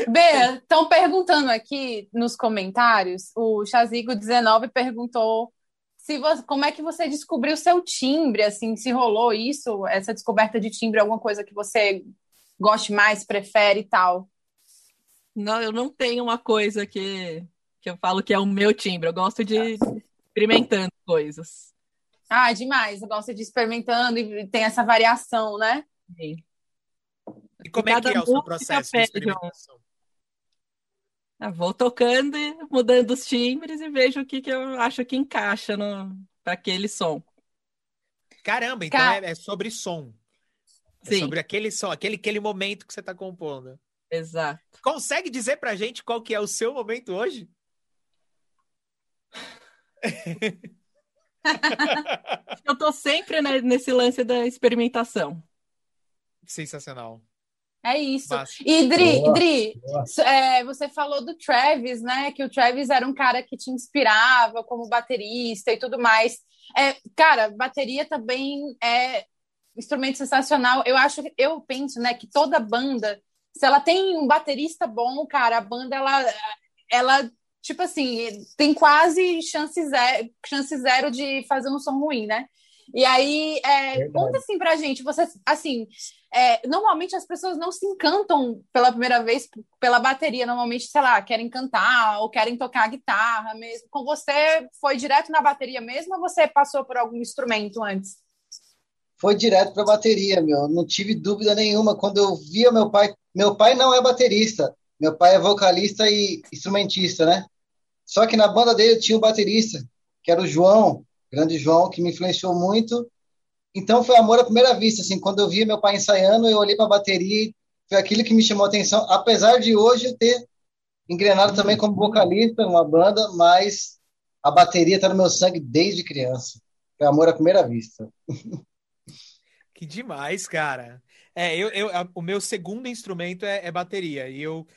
B, estão perguntando aqui nos comentários, o Chazigo19 perguntou se você, como é que você descobriu seu timbre, assim, se rolou isso, essa descoberta de timbre, alguma coisa que você goste mais, prefere e tal? Não, eu não tenho uma coisa que, que eu falo que é o meu timbre. Eu gosto de experimentando coisas. Ah, demais. Eu gosto de experimentando e tem essa variação, né? Sim. E como é que é o seu processo de experimentação? Ah, vou tocando e mudando os timbres e vejo o que, que eu acho que encaixa para aquele som. Caramba, então Car... é, é, sobre som. É Sim. sobre aquele som, aquele, aquele momento que você está compondo. Exato. Consegue dizer pra gente qual que é o seu momento hoje? eu tô sempre né, nesse lance da experimentação. Sensacional. É isso. Mas... E Dri, boa, Dri boa. É, você falou do Travis, né? Que o Travis era um cara que te inspirava como baterista e tudo mais. É, cara, bateria também é instrumento sensacional. Eu acho, eu penso, né, que toda banda, se ela tem um baterista bom, cara, a banda ela, ela tipo assim, tem quase chance zero, chance zero de fazer um som ruim, né? E aí, é, conta assim pra gente, você, assim, é, normalmente as pessoas não se encantam pela primeira vez pela bateria, normalmente, sei lá, querem cantar ou querem tocar guitarra mesmo. Com você, foi direto na bateria mesmo ou você passou por algum instrumento antes? Foi direto pra bateria, meu, não tive dúvida nenhuma. Quando eu via meu pai, meu pai não é baterista, meu pai é vocalista e instrumentista, né? Só que na banda dele tinha o baterista, que era o João, grande João, que me influenciou muito. Então foi amor à primeira vista, assim, quando eu vi meu pai ensaiando, eu olhei para a bateria e foi aquilo que me chamou a atenção, apesar de hoje eu ter engrenado também como vocalista numa banda, mas a bateria está no meu sangue desde criança. Foi amor à primeira vista. Que demais, cara. É, eu, eu, o meu segundo instrumento é, é bateria. E eu,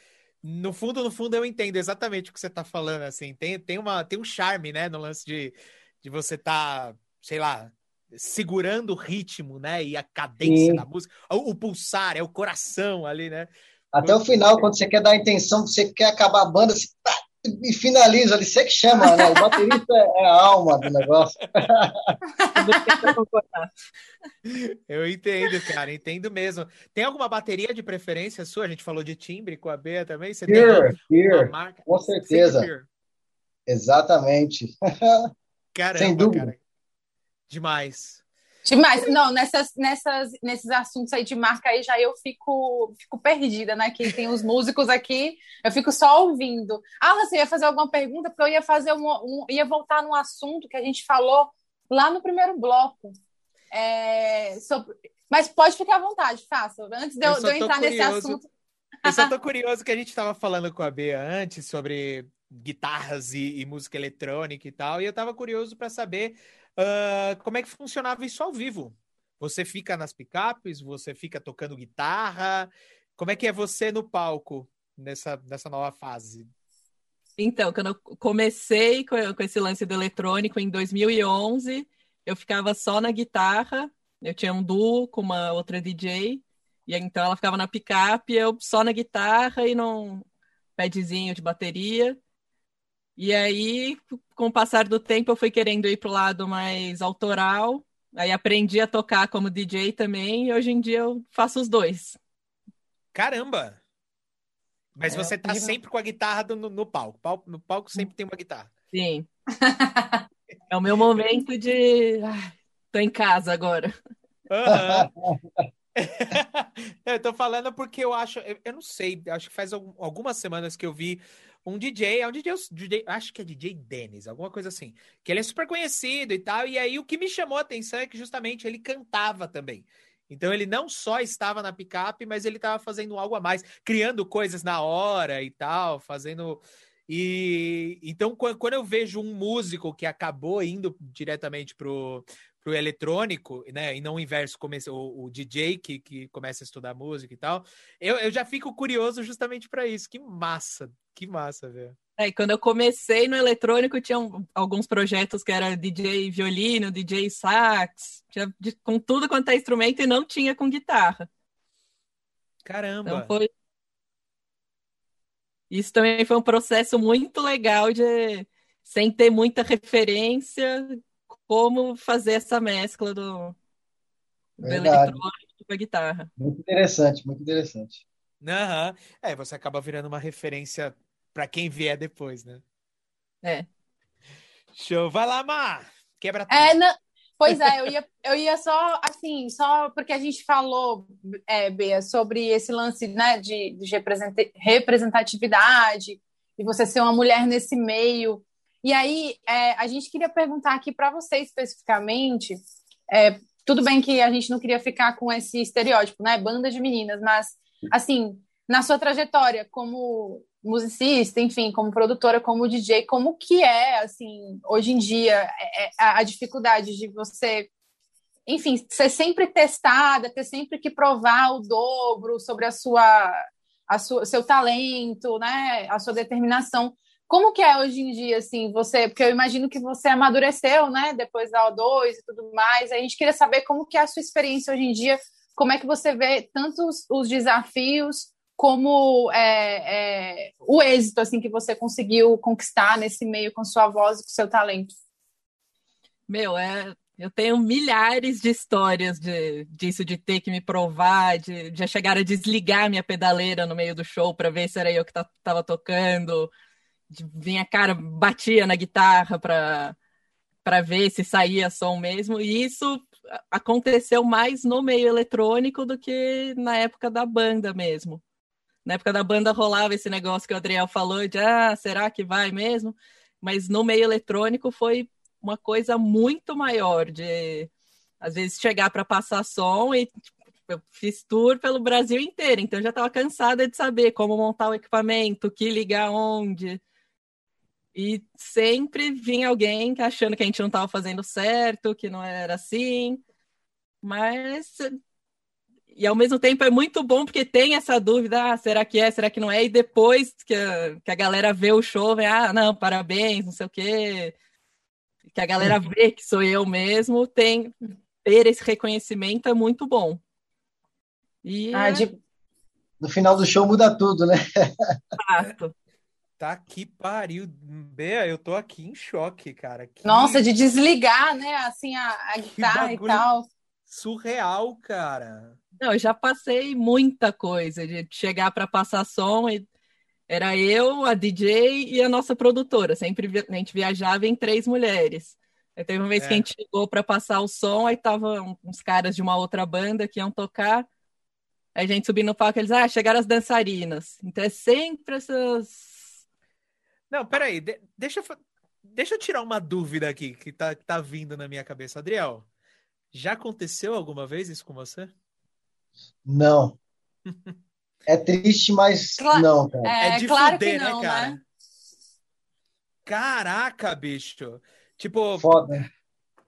no fundo, no fundo, eu entendo exatamente o que você está falando. Assim, tem, tem, uma, tem um charme, né, no lance de, de você estar, tá, sei lá, segurando o ritmo, né? E a cadência Sim. da música. O, o, pulsar, é o coração ali, né? Até o final, quando você quer dar a intenção, você quer acabar a banda, você tá, e finaliza ali, você que chama, né? O baterista é a alma do negócio. Eu entendo, cara, entendo mesmo. Tem alguma bateria de preferência sua? A gente falou de timbre com a Bea também. Você Pure, tem Pure, marca... com certeza. Exatamente. Caramba, Sem dúvida. cara. Demais. Demais. Não, nessas, nessas, nesses assuntos aí de marca aí já eu fico, fico perdida, né? Que tem os músicos aqui, eu fico só ouvindo. Ah, você ia fazer alguma pergunta? Porque eu ia fazer um, um ia voltar num assunto que a gente falou lá no primeiro bloco. É, sobre... Mas pode ficar à vontade, faça. Antes de eu, de eu entrar curioso, nesse assunto. Eu só tô curioso que a gente estava falando com a Bea antes sobre guitarras e, e, música eletrônica e tal, e eu estava curioso para saber uh, como é que funcionava isso ao vivo. Você fica nas picapes, você fica tocando guitarra, como é que é você no palco nessa, nessa nova fase? Então, quando eu comecei com, com esse lance do eletrônico em 2011, eu ficava só na guitarra, eu tinha um duo com uma outra DJ, e então ela ficava na picape, eu só na guitarra e num padzinho de bateria. E aí, com o passar do tempo, eu fui querendo ir para o lado mais autoral. Aí aprendi a tocar como DJ também, e hoje em dia eu faço os dois. Caramba! Mas é, você tá sempre com a guitarra no, no palco. No palco sempre tem uma guitarra. Sim. é o meu momento de. Ai, tô em casa agora. Uhum. eu tô falando porque eu acho, eu, eu não sei, acho que faz algumas semanas que eu vi um DJ, é um DJ, DJ, acho que é DJ Dennis, alguma coisa assim, que ele é super conhecido e tal, e aí o que me chamou a atenção é que justamente ele cantava também. Então ele não só estava na picape, mas ele estava fazendo algo a mais, criando coisas na hora e tal, fazendo e então quando eu vejo um músico que acabou indo diretamente pro pro eletrônico, né? E não o inverso, comece, o, o, DJ que, que começa a estudar música e tal. Eu, eu já fico curioso justamente para isso. Que massa, que massa, velho. É, quando eu comecei no eletrônico, tinha alguns projetos que era DJ violino, DJ sax, tinha de, com tudo quanto é instrumento e não tinha com guitarra. Caramba! Então foi... Isso também foi um processo muito legal de sem ter muita referência, como fazer essa mescla do, do eletrônico com a guitarra. Muito interessante, muito interessante. Uhum. É, você acaba virando uma referência para quem vier depois, né? É. Show. Vai lá, Mar. Quebra tudo. É, não... Pois é, eu ia, eu ia só, assim, só porque a gente falou, é, Bea, sobre esse lance né, de, de representatividade e você ser uma mulher nesse meio. E aí, é, a gente queria perguntar aqui para você especificamente, é, tudo bem que a gente não queria ficar com esse estereótipo, né, banda de meninas, mas, assim, na sua trajetória como musicista, enfim, como produtora, como DJ, como que é, assim, hoje em dia, é, é, a dificuldade de você, enfim, ser sempre testada, ter sempre que provar o dobro sobre a sua, a sua, seu talento, né, a sua determinação. Como que é hoje em dia, assim, você, porque eu imagino que você amadureceu, né, depois da O2 e tudo mais, a gente queria saber como que é a sua experiência hoje em dia, como é que você vê tanto os, os desafios como é, é, o êxito assim que você conseguiu conquistar nesse meio com sua voz e com seu talento? Meu, é, eu tenho milhares de histórias de, disso, de ter que me provar, de, de chegar a desligar minha pedaleira no meio do show para ver se era eu que estava tocando, vinha cara, batia na guitarra para para ver se saía som mesmo, e isso aconteceu mais no meio eletrônico do que na época da banda mesmo. Na época da banda rolava esse negócio que o Adriel falou de ah, será que vai mesmo? Mas no meio eletrônico foi uma coisa muito maior de às vezes chegar para passar som e tipo, eu fiz tour pelo Brasil inteiro, então já estava cansada de saber como montar o equipamento, que ligar onde. E sempre vinha alguém achando que a gente não estava fazendo certo, que não era assim. Mas e ao mesmo tempo é muito bom porque tem essa dúvida, ah, será que é, será que não é? E depois que a, que a galera vê o show, vem, ah, não, parabéns, não sei o quê. Que a galera vê que sou eu mesmo, tem ter esse reconhecimento é muito bom. E ah, de... no final do show muda tudo, né? Exato. Tá que pariu. Bea, eu tô aqui em choque, cara. Que... Nossa, de desligar, né? Assim, a, a guitarra e tal. Surreal, cara. Não, eu já passei muita coisa de chegar para passar som e era eu, a DJ e a nossa produtora. Sempre a gente viajava em três mulheres. Aí teve uma vez é. que a gente chegou para passar o som, aí tava uns caras de uma outra banda que iam tocar. Aí a gente subiu no palco, eles, ah, chegaram as dançarinas. Então é sempre essas. Não, peraí, de deixa, eu, deixa eu tirar uma dúvida aqui que tá, que tá vindo na minha cabeça. Adriel, já aconteceu alguma vez isso com você? Não. É triste, mas claro, não, cara. É, é de claro fuder, né, não, né, cara? Né? Caraca, bicho. Tipo. Foda.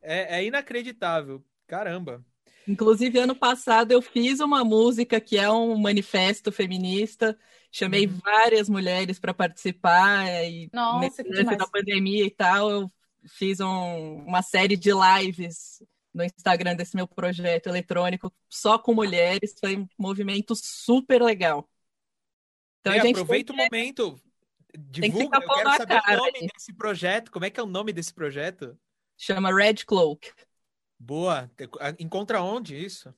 É, é inacreditável. Caramba. Inclusive, ano passado eu fiz uma música que é um manifesto feminista. Chamei uhum. várias mulheres para participar. E Nossa, nesse, da pandemia e tal, eu fiz um, uma série de lives no Instagram desse meu projeto eletrônico só com mulheres. Foi um movimento super legal. Então, e a gente aproveita o momento. Divulga, eu quero saber cara, o nome hein? desse projeto. Como é que é o nome desse projeto? Chama Red Cloak. Boa. Encontra onde isso?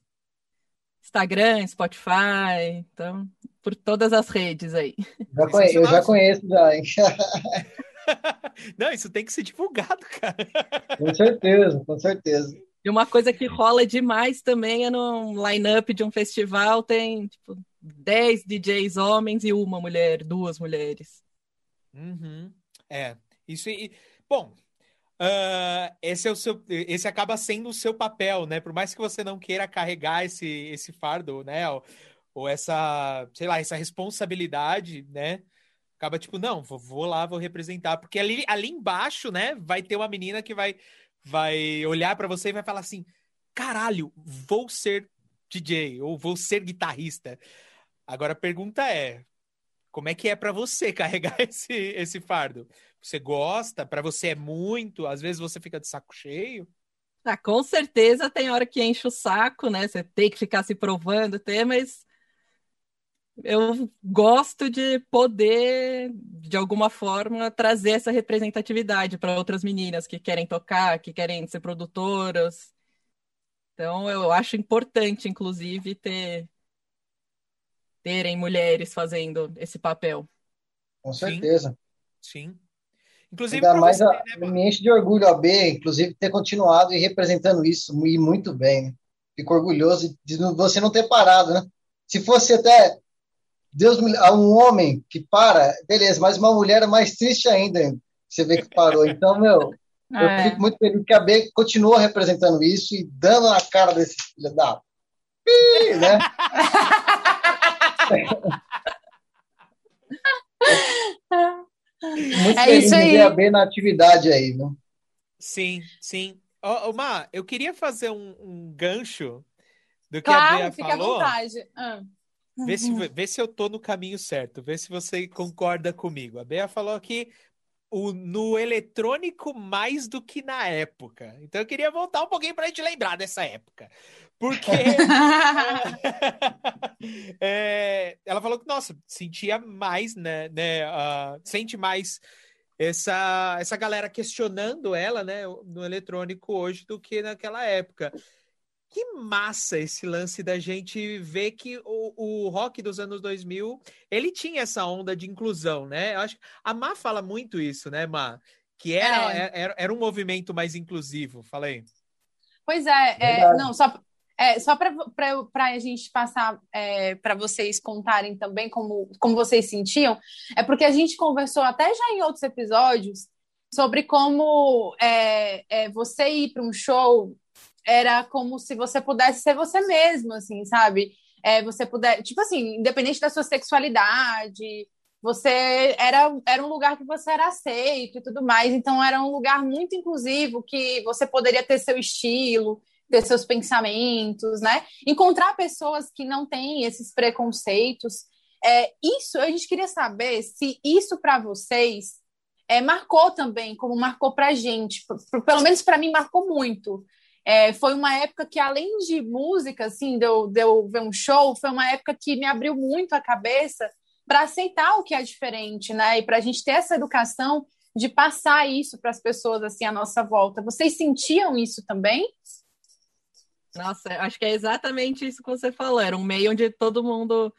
Instagram, Spotify, então, por todas as redes aí. Já conheço, eu já conheço já? Não, isso tem que ser divulgado, cara. Com certeza, com certeza. E uma coisa que rola demais também é no line-up de um festival, tem tipo 10 DJs homens e uma mulher, duas mulheres. Uhum. É, isso e bom, uh, esse é o seu, esse acaba sendo o seu papel, né? Por mais que você não queira carregar esse, esse fardo, né? Ou, ou essa, sei lá, essa responsabilidade, né? Acaba tipo, não, vou, vou lá, vou representar, porque ali, ali embaixo, né? Vai ter uma menina que vai vai olhar para você e vai falar assim: caralho, vou ser DJ ou vou ser guitarrista. Agora a pergunta é: como é que é para você carregar esse, esse fardo? Você gosta? Para você é muito? Às vezes você fica de saco cheio? Ah, com certeza tem hora que enche o saco, né? Você tem que ficar se provando, ter, mas eu gosto de poder, de alguma forma, trazer essa representatividade para outras meninas que querem tocar, que querem ser produtoras. Então, eu acho importante, inclusive, ter terem mulheres fazendo esse papel. Com certeza. Sim. Sim. Inclusive, Ainda mais você, a, né, me enche de orgulho a B, inclusive, ter continuado e representando isso e muito bem. Né? Fico orgulhoso de você não ter parado, né? Se fosse até Deus um homem que para, beleza, mas uma mulher é mais triste ainda. Você vê que parou. Então, meu, é. eu fico muito feliz que a B continua representando isso e dando na cara desse filho da. né? Muito é isso aí. a B na atividade aí, né? Sim, sim. Ô, oh, Má, eu queria fazer um, um gancho do que claro, a Bea fica falou. à vontade. Ah. Vê se, vê se eu tô no caminho certo, vê se você concorda comigo. A Bea falou que o, no eletrônico mais do que na época. Então eu queria voltar um pouquinho para a gente lembrar dessa época. Porque é, ela falou que, nossa, sentia mais, né? né uh, sente mais essa, essa galera questionando ela, né, no eletrônico hoje do que naquela época. Que massa esse lance da gente ver que o, o rock dos anos 2000, ele tinha essa onda de inclusão, né? Eu acho a Má fala muito isso, né, Má? Que era, é. era, era um movimento mais inclusivo, falei. Pois é, é não, só, é, só para a gente passar é, para vocês contarem também como, como vocês sentiam, é porque a gente conversou até já em outros episódios sobre como é, é você ir para um show era como se você pudesse ser você mesmo, assim, sabe? É, você puder, tipo assim, independente da sua sexualidade, você era, era um lugar que você era aceito e tudo mais, então era um lugar muito inclusivo que você poderia ter seu estilo ter seus pensamentos, né? Encontrar pessoas que não têm esses preconceitos. É, isso, a gente queria saber se isso para vocês é, marcou também, como marcou para a gente. Pelo menos para mim, marcou muito. É, foi uma época que, além de música, assim, de eu, de eu ver um show, foi uma época que me abriu muito a cabeça para aceitar o que é diferente, né? E para a gente ter essa educação de passar isso para as pessoas assim à nossa volta. Vocês sentiam isso também? Nossa, acho que é exatamente isso que você falou. Era um meio onde todo mundo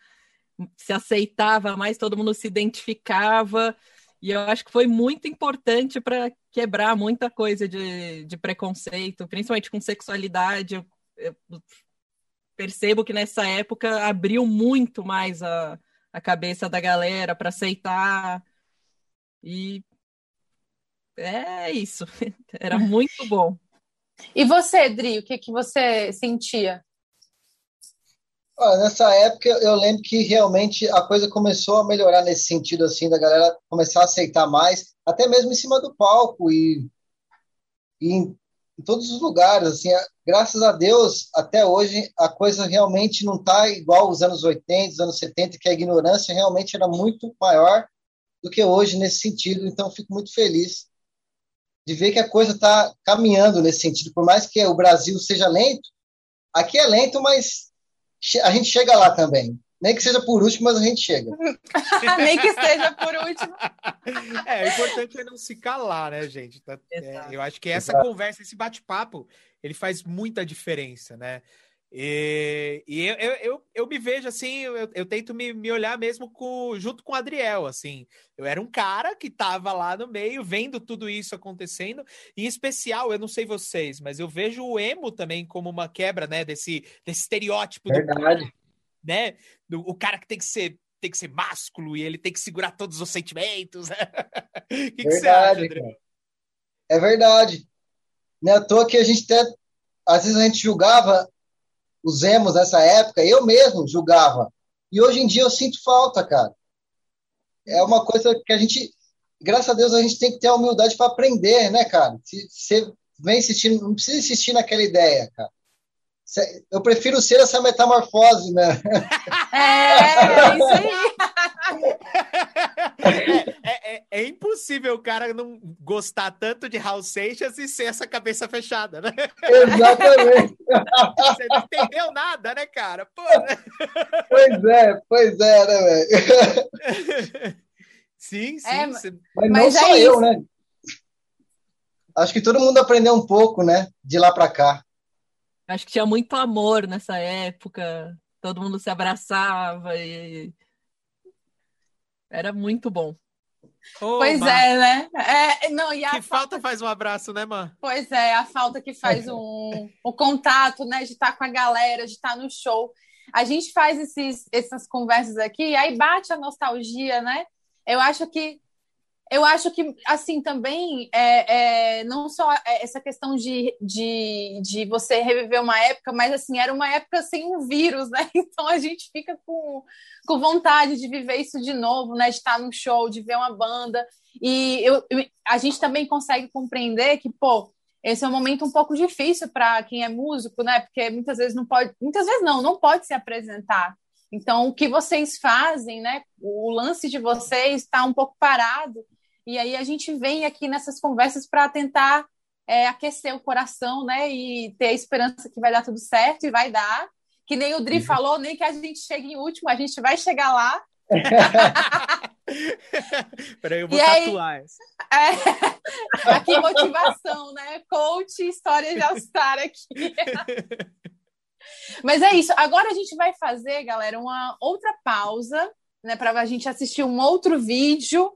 se aceitava mais, todo mundo se identificava. E eu acho que foi muito importante para quebrar muita coisa de, de preconceito, principalmente com sexualidade. Eu, eu, percebo que nessa época abriu muito mais a, a cabeça da galera para aceitar. E é isso. Era muito bom. E você, Dri, o que, que você sentia? Ah, nessa época eu lembro que realmente a coisa começou a melhorar nesse sentido assim da galera começar a aceitar mais, até mesmo em cima do palco e, e em, em, todos os lugares assim. Graças a Deus, até hoje a coisa realmente não está igual os anos 80, os anos 70, que a ignorância realmente era muito maior do que hoje nesse sentido. Então fico muito feliz de ver que a coisa está caminhando nesse sentido. Por mais que o Brasil seja lento, aqui é lento, mas a gente chega lá também. Nem que seja por último, mas a gente chega. Nem que seja por último. É, o importante é não se calar, né, gente? Tá, é, eu acho que essa Exato. conversa, esse bate-papo, ele faz muita diferença, né? E, e eu, eu, eu, me vejo assim, eu, eu tento me, me olhar mesmo com, junto com o Adriel, assim. Eu era um cara que estava lá no meio, vendo tudo isso acontecendo. Em especial, eu não sei vocês, mas eu vejo o emo também como uma quebra, né, desse, desse estereótipo Verdade. do né? Do, o cara que tem que ser tem que ser másculo e ele tem que segurar todos os sentimentos. O que, que você acha? É verdade. Não é à toa que a gente até às vezes a gente julgava os emos nessa época, eu mesmo julgava. E hoje em dia eu sinto falta, cara. É uma coisa que a gente, graças a Deus, a gente tem que ter a humildade para aprender, né, cara? Se você vem insistindo, não precisa insistir naquela ideia, cara. Eu prefiro ser essa metamorfose, né? É, é isso aí. É, é, impossível o cara não gostar tanto de Raul Seixas e ser essa cabeça fechada, né? Exatamente. Você não entendeu nada, né, cara? Pô, né? Pois é, pois é, né, velho? Sim, sim. É, mas, mas não só é eu, né? Acho que todo mundo aprendeu um pouco, né? De lá para cá. Acho que tinha muito amor nessa época, todo mundo se abraçava e era muito bom. Pois é, né? É, não, e a que falta... falta faz um abraço, né, mano? Pois é, a falta que faz um, o contato, né? De estar com a galera, de estar no show. A gente faz esses, essas conversas aqui, aí bate a nostalgia, né? Eu acho que eu acho que, assim, também, é, é, não só essa questão de, de, de você reviver uma época, mas, assim, era uma época sem um vírus, né? Então a gente fica com, com vontade de viver isso de novo, né? De estar num show, de ver uma banda. E eu, eu, a gente também consegue compreender que, pô, esse é um momento um pouco difícil para quem é músico, né? Porque muitas vezes não pode, muitas vezes não, não pode se apresentar. Então, o que vocês fazem, né? O lance de vocês está um pouco parado e aí a gente vem aqui nessas conversas para tentar é, aquecer o coração, né? E ter a esperança que vai dar tudo certo e vai dar. Que nem o Dri uhum. falou, nem que a gente chegue em último, a gente vai chegar lá. Peraí, eu vou e tatuar aí, essa. É, aqui motivação, né? Coach, história de All-Star aqui. Mas é isso. Agora a gente vai fazer, galera, uma outra pausa, né? Para a gente assistir um outro vídeo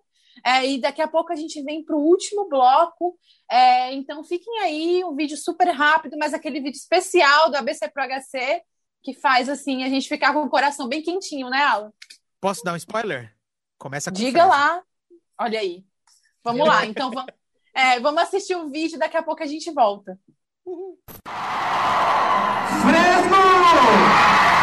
é, e daqui a pouco a gente vem para o último bloco. É, então fiquem aí, um vídeo super rápido, mas aquele vídeo especial do ABC Pro HC, que faz assim a gente ficar com o coração bem quentinho, né, Alan? Posso dar um spoiler? Começa com Diga lá. Olha aí. Vamos lá, então vamos, é, vamos assistir o vídeo, daqui a pouco a gente volta. Fresno!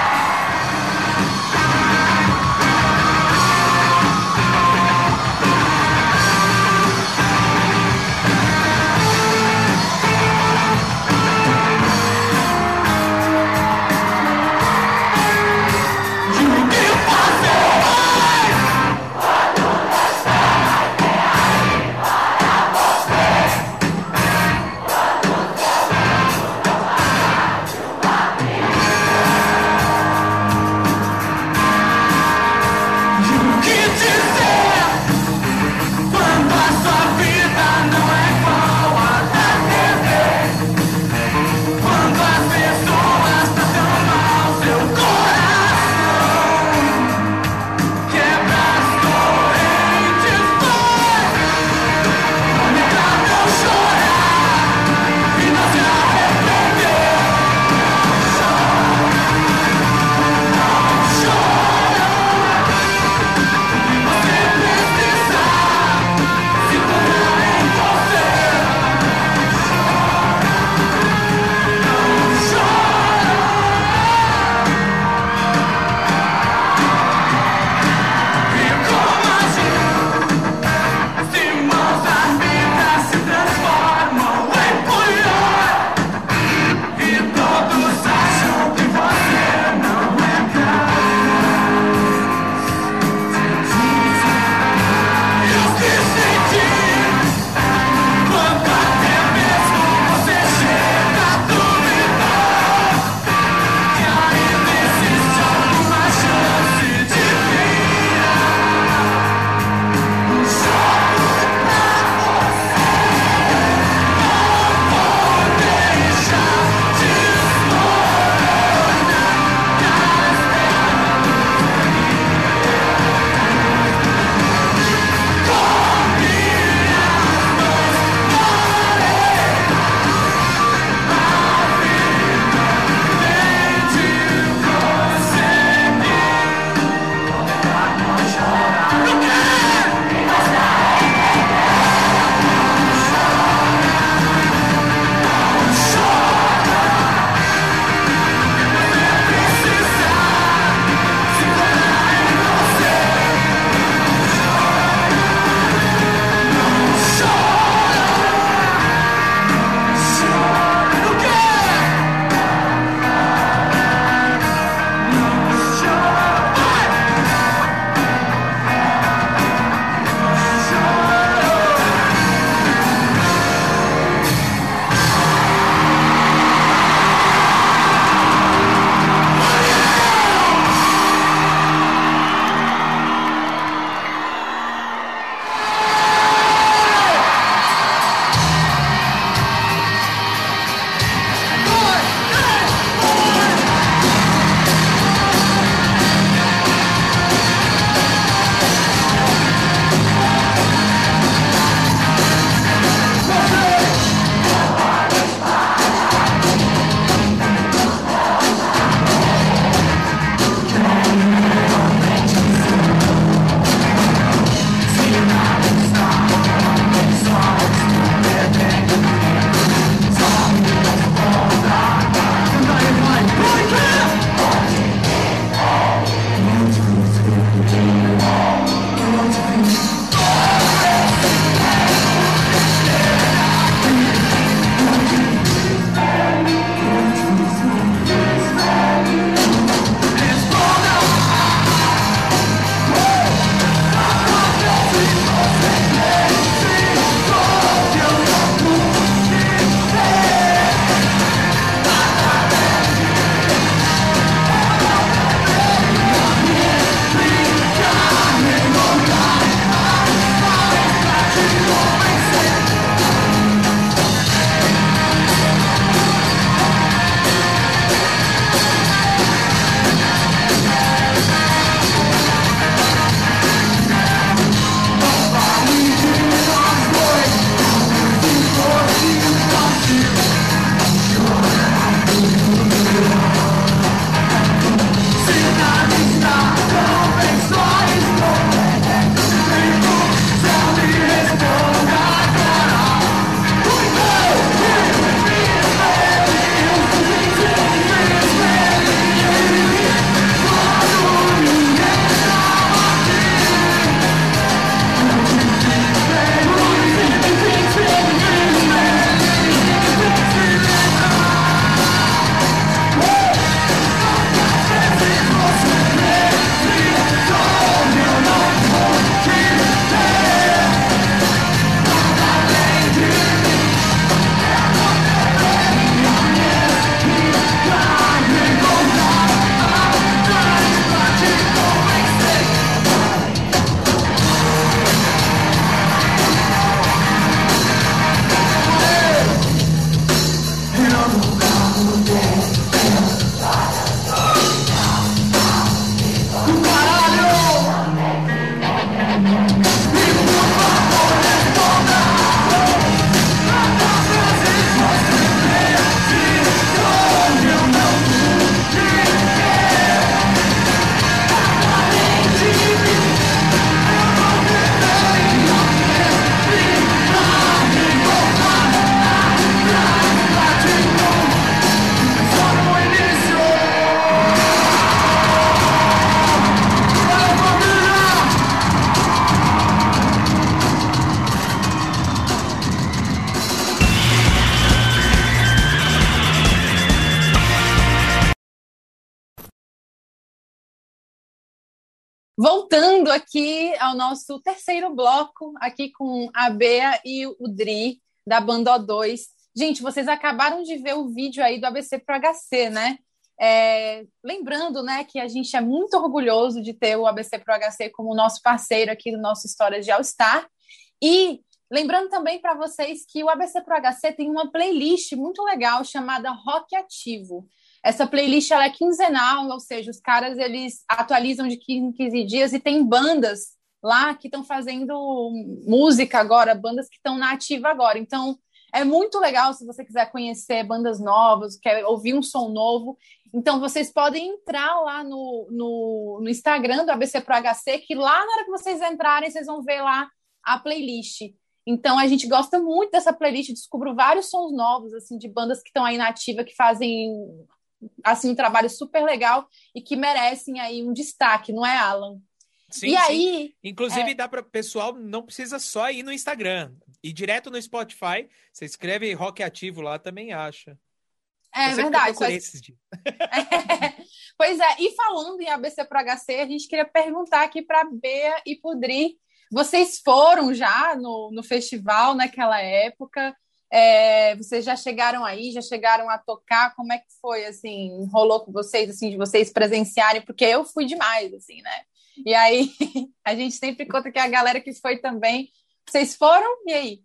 Bloco, aqui com a Bea e o Dri, da banda O2. Gente, vocês acabaram de ver o vídeo aí do ABC pro HC, né? É, lembrando, né, que a gente é muito orgulhoso de ter o ABC Pro HC como nosso parceiro aqui no nosso História de All Star. E lembrando também para vocês que o ABC Pro HC tem uma playlist muito legal chamada Rock Ativo. Essa playlist ela é quinzenal, ou seja, os caras eles atualizam de 15 em 15 dias e tem bandas lá que estão fazendo música agora, bandas que estão na ativa agora. Então, é muito legal se você quiser conhecer bandas novas, quer ouvir um som novo. Então, vocês podem entrar lá no, no, no Instagram do ABC Pro HC, que lá na hora que vocês entrarem, vocês vão ver lá a playlist. Então, a gente gosta muito dessa playlist, descubro vários sons novos, assim, de bandas que estão aí na ativa, que fazem, assim, um trabalho super legal e que merecem aí um destaque, não é, Alan? Sim, e sim. aí... Inclusive, é... dá para pessoal, não precisa só ir no Instagram. Ir direto no Spotify, você escreve Rock Ativo lá, também acha. É verdade. Só... É... Pois é, e falando em ABC Pro HC, a gente queria perguntar aqui para Bea e Pudri. Vocês foram já no, no festival naquela época? É, vocês já chegaram aí, já chegaram a tocar? Como é que foi, assim, rolou com vocês, assim, de vocês presenciarem? Porque eu fui demais, assim, né? E aí, a gente sempre conta que a galera que foi também. Vocês foram? E aí?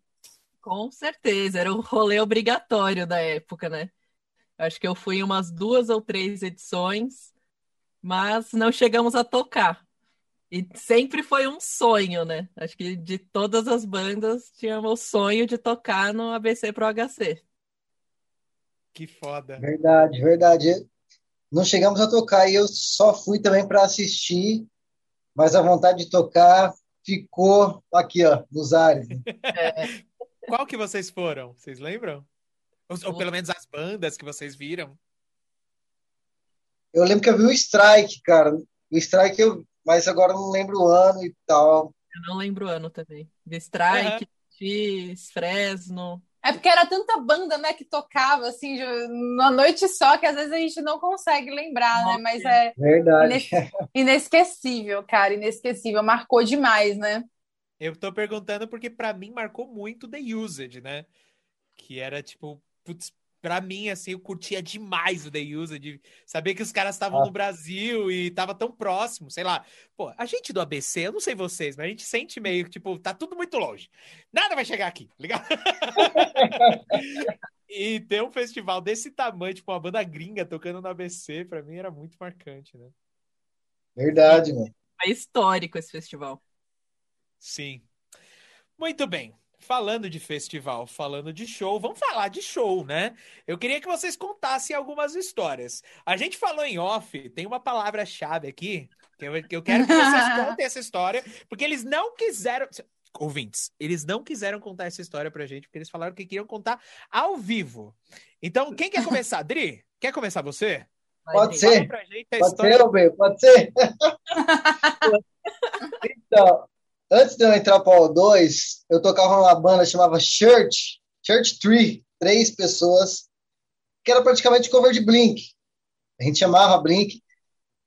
Com certeza, era um rolê obrigatório da época, né? Acho que eu fui em umas duas ou três edições, mas não chegamos a tocar. E sempre foi um sonho, né? Acho que de todas as bandas tínhamos o sonho de tocar no ABC Pro HC. Que foda. Verdade, verdade. Não chegamos a tocar e eu só fui também para assistir, mas a vontade de tocar ficou aqui, ó, nos ares. É. Qual que vocês foram? Vocês lembram? Ou, ou, pelo menos as bandas que vocês viram? Eu lembro que eu vi o Strike, cara. O Strike, eu, mas agora não lembro o ano e tal. Eu não lembro o ano também. Vi Strike, uhum. Fresno. É porque era tanta banda, né, que tocava, assim, numa noite só, que às vezes a gente não consegue lembrar, né? Mas é Verdade. inesquecível, cara, inesquecível. Marcou demais, né? Eu tô perguntando porque para mim marcou muito The Used, né? Que era tipo putz, pra mim, assim, eu curtia demais o The User, de saber que os caras estavam ah. no Brasil e tava tão próximo, sei lá. Pô, a gente do ABC, eu não sei vocês, mas a gente sente meio, tipo, tá tudo muito longe. Nada vai chegar aqui, tá ligado? e ter um festival desse tamanho, tipo, uma banda gringa tocando no ABC, pra mim era muito marcante, né? Verdade, mano. É histórico esse festival. Sim. Muito bem falando de festival, falando de show, vamos falar de show, né? Eu queria que vocês contassem algumas histórias. A gente falou em off, tem uma palavra-chave aqui, que eu, que eu quero que vocês contem essa história, porque eles não quiseram. Ouvintes, eles não quiseram contar essa história pra gente, porque eles falaram que queriam contar ao vivo. Então, quem quer começar? Dri, quer começar você? Pode ser. Pode história... ser, Rubem, pode ser. então, Antes de eu entrar para o O2, eu tocava numa banda chamava Church, Church Tree, três pessoas, que era praticamente cover de Blink. A gente chamava Blink.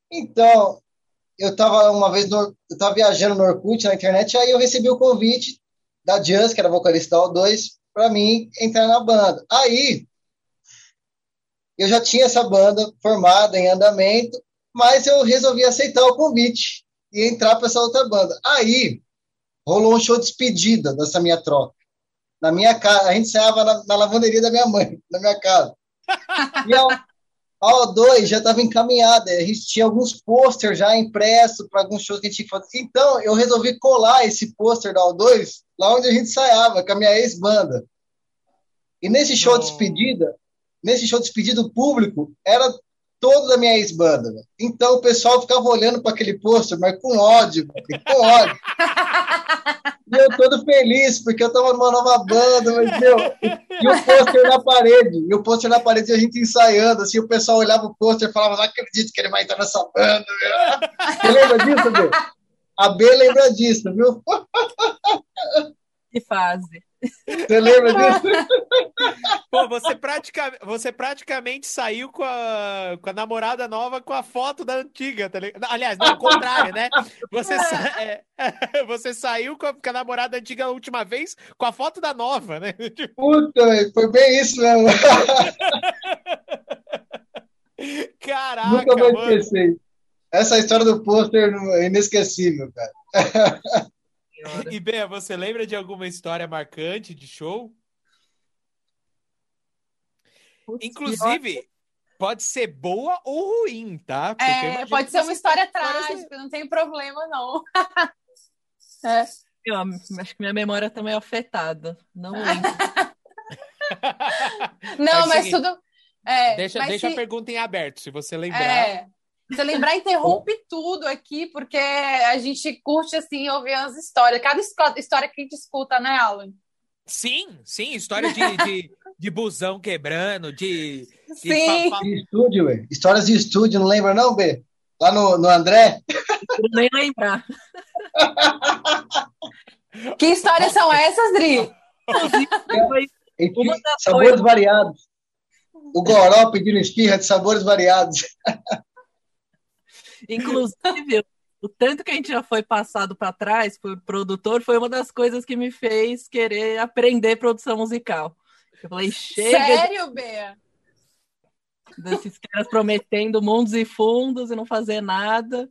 Então, eu estava uma vez no, eu estava viajando no Orkut na internet, aí eu recebi o convite da Just, que era vocalista da O2, para mim entrar na banda. Aí eu já tinha essa banda formada em andamento, mas eu resolvi aceitar o convite e entrar para essa outra banda. Aí rolou um show de despedida dessa minha troca. Na minha casa, a gente ensaiava na, na lavanderia da minha mãe, na minha casa. E a, a O2 já estava encaminhada, a gente tinha alguns posters já impressos para alguns shows que a gente tinha que fazer. Então, eu resolvi colar esse pôster da O2 lá onde a gente ensaiava, com a minha ex-banda. E nesse show de despedida, nesse show de despedida, o público era todo da minha ex-banda. Então o pessoal ficava olhando para aquele pôster, mas com ódio, com ódio. E eu todo feliz, porque eu tava numa nova banda, mas, meu, e o pôster na parede, e o pôster na parede, a gente ensaiando, assim, o pessoal olhava o pôster e falava, não acredito que ele vai entrar nessa banda, meu. Você lembra disso, B? A B lembra disso, viu? Que fase. Você lembra disso? Pô, você, pratica, você praticamente saiu com a, com a namorada nova com a foto da antiga, tá ligado? Aliás, não, o contrário, né? Você, sa... é, você saiu com a, com a, namorada antiga a última vez com a foto da nova, né? Puta, foi bem isso mesmo. Caraca, Nunca vou esquecer. Essa história do pôster é inesquecível, cara. E Bea, você lembra de alguma história marcante de show? Putz, Inclusive, pode ser boa ou ruim, tá? é, pode ser uma história trágica, não tem problema, não. é. Eu acho que minha memória também tá é afetada. Não lembro. não, é mas seguinte, tudo. É, deixa mas deixa se... a pergunta em aberto, se você lembrar. É, se lembrar, interrompe tudo aqui, porque a gente curte, assim, ouvir as histórias. Cada história que a gente escuta, né, Alan? Sim, sim, história de, de, de busão quebrando, de. De, sim. de estúdio, ué. Histórias de estúdio, não lembra, não, B? Lá no, no André? Não nem lembrar. que histórias são essas, Dri? Enfim, sabores variados. O Goró pedindo esfirra de sabores variados. Inclusive, o tanto que a gente já foi passado para trás por produtor foi uma das coisas que me fez querer aprender produção musical. Eu falei, chega. Sério, Bea? Desses caras prometendo mundos e fundos e não fazer nada.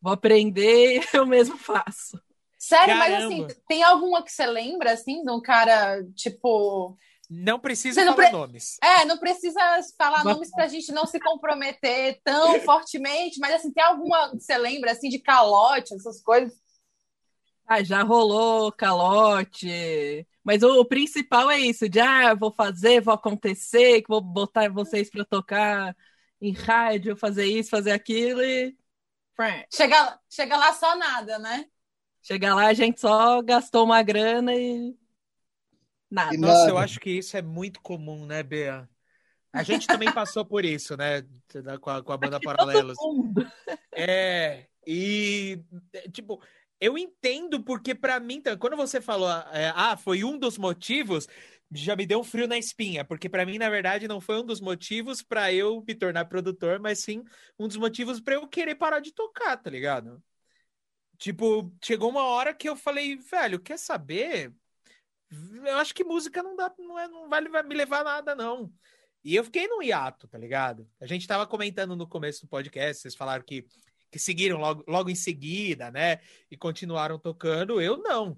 Vou aprender, eu mesmo faço. Sério, Caramba. mas assim, tem alguma que você lembra, assim, de um cara, tipo, não precisa não falar pre... nomes. É, não precisa falar Mas... nomes pra gente não se comprometer tão fortemente, mas assim, tem alguma que você lembra assim de calote, essas coisas? Ah, já rolou calote. Mas o, o principal é isso, de ah, vou fazer, vou acontecer, que vou botar vocês para tocar em rádio, fazer isso, fazer aquilo e. Chega, chega lá só nada, né? Chega lá, a gente só gastou uma grana e Nada. Nossa, nada. eu acho que isso é muito comum, né, Bea? A gente também passou por isso, né? Com a, com a banda Paralelos. É, e, tipo, eu entendo porque para mim, quando você falou, é, ah, foi um dos motivos, já me deu um frio na espinha, porque para mim, na verdade, não foi um dos motivos para eu me tornar produtor, mas sim um dos motivos para eu querer parar de tocar, tá ligado? Tipo, chegou uma hora que eu falei, velho, quer saber? Eu acho que música não dá, não, é, não vai me levar a nada, não. E eu fiquei num hiato, tá ligado? A gente tava comentando no começo do podcast, vocês falaram que, que seguiram logo, logo em seguida, né? E continuaram tocando, eu não.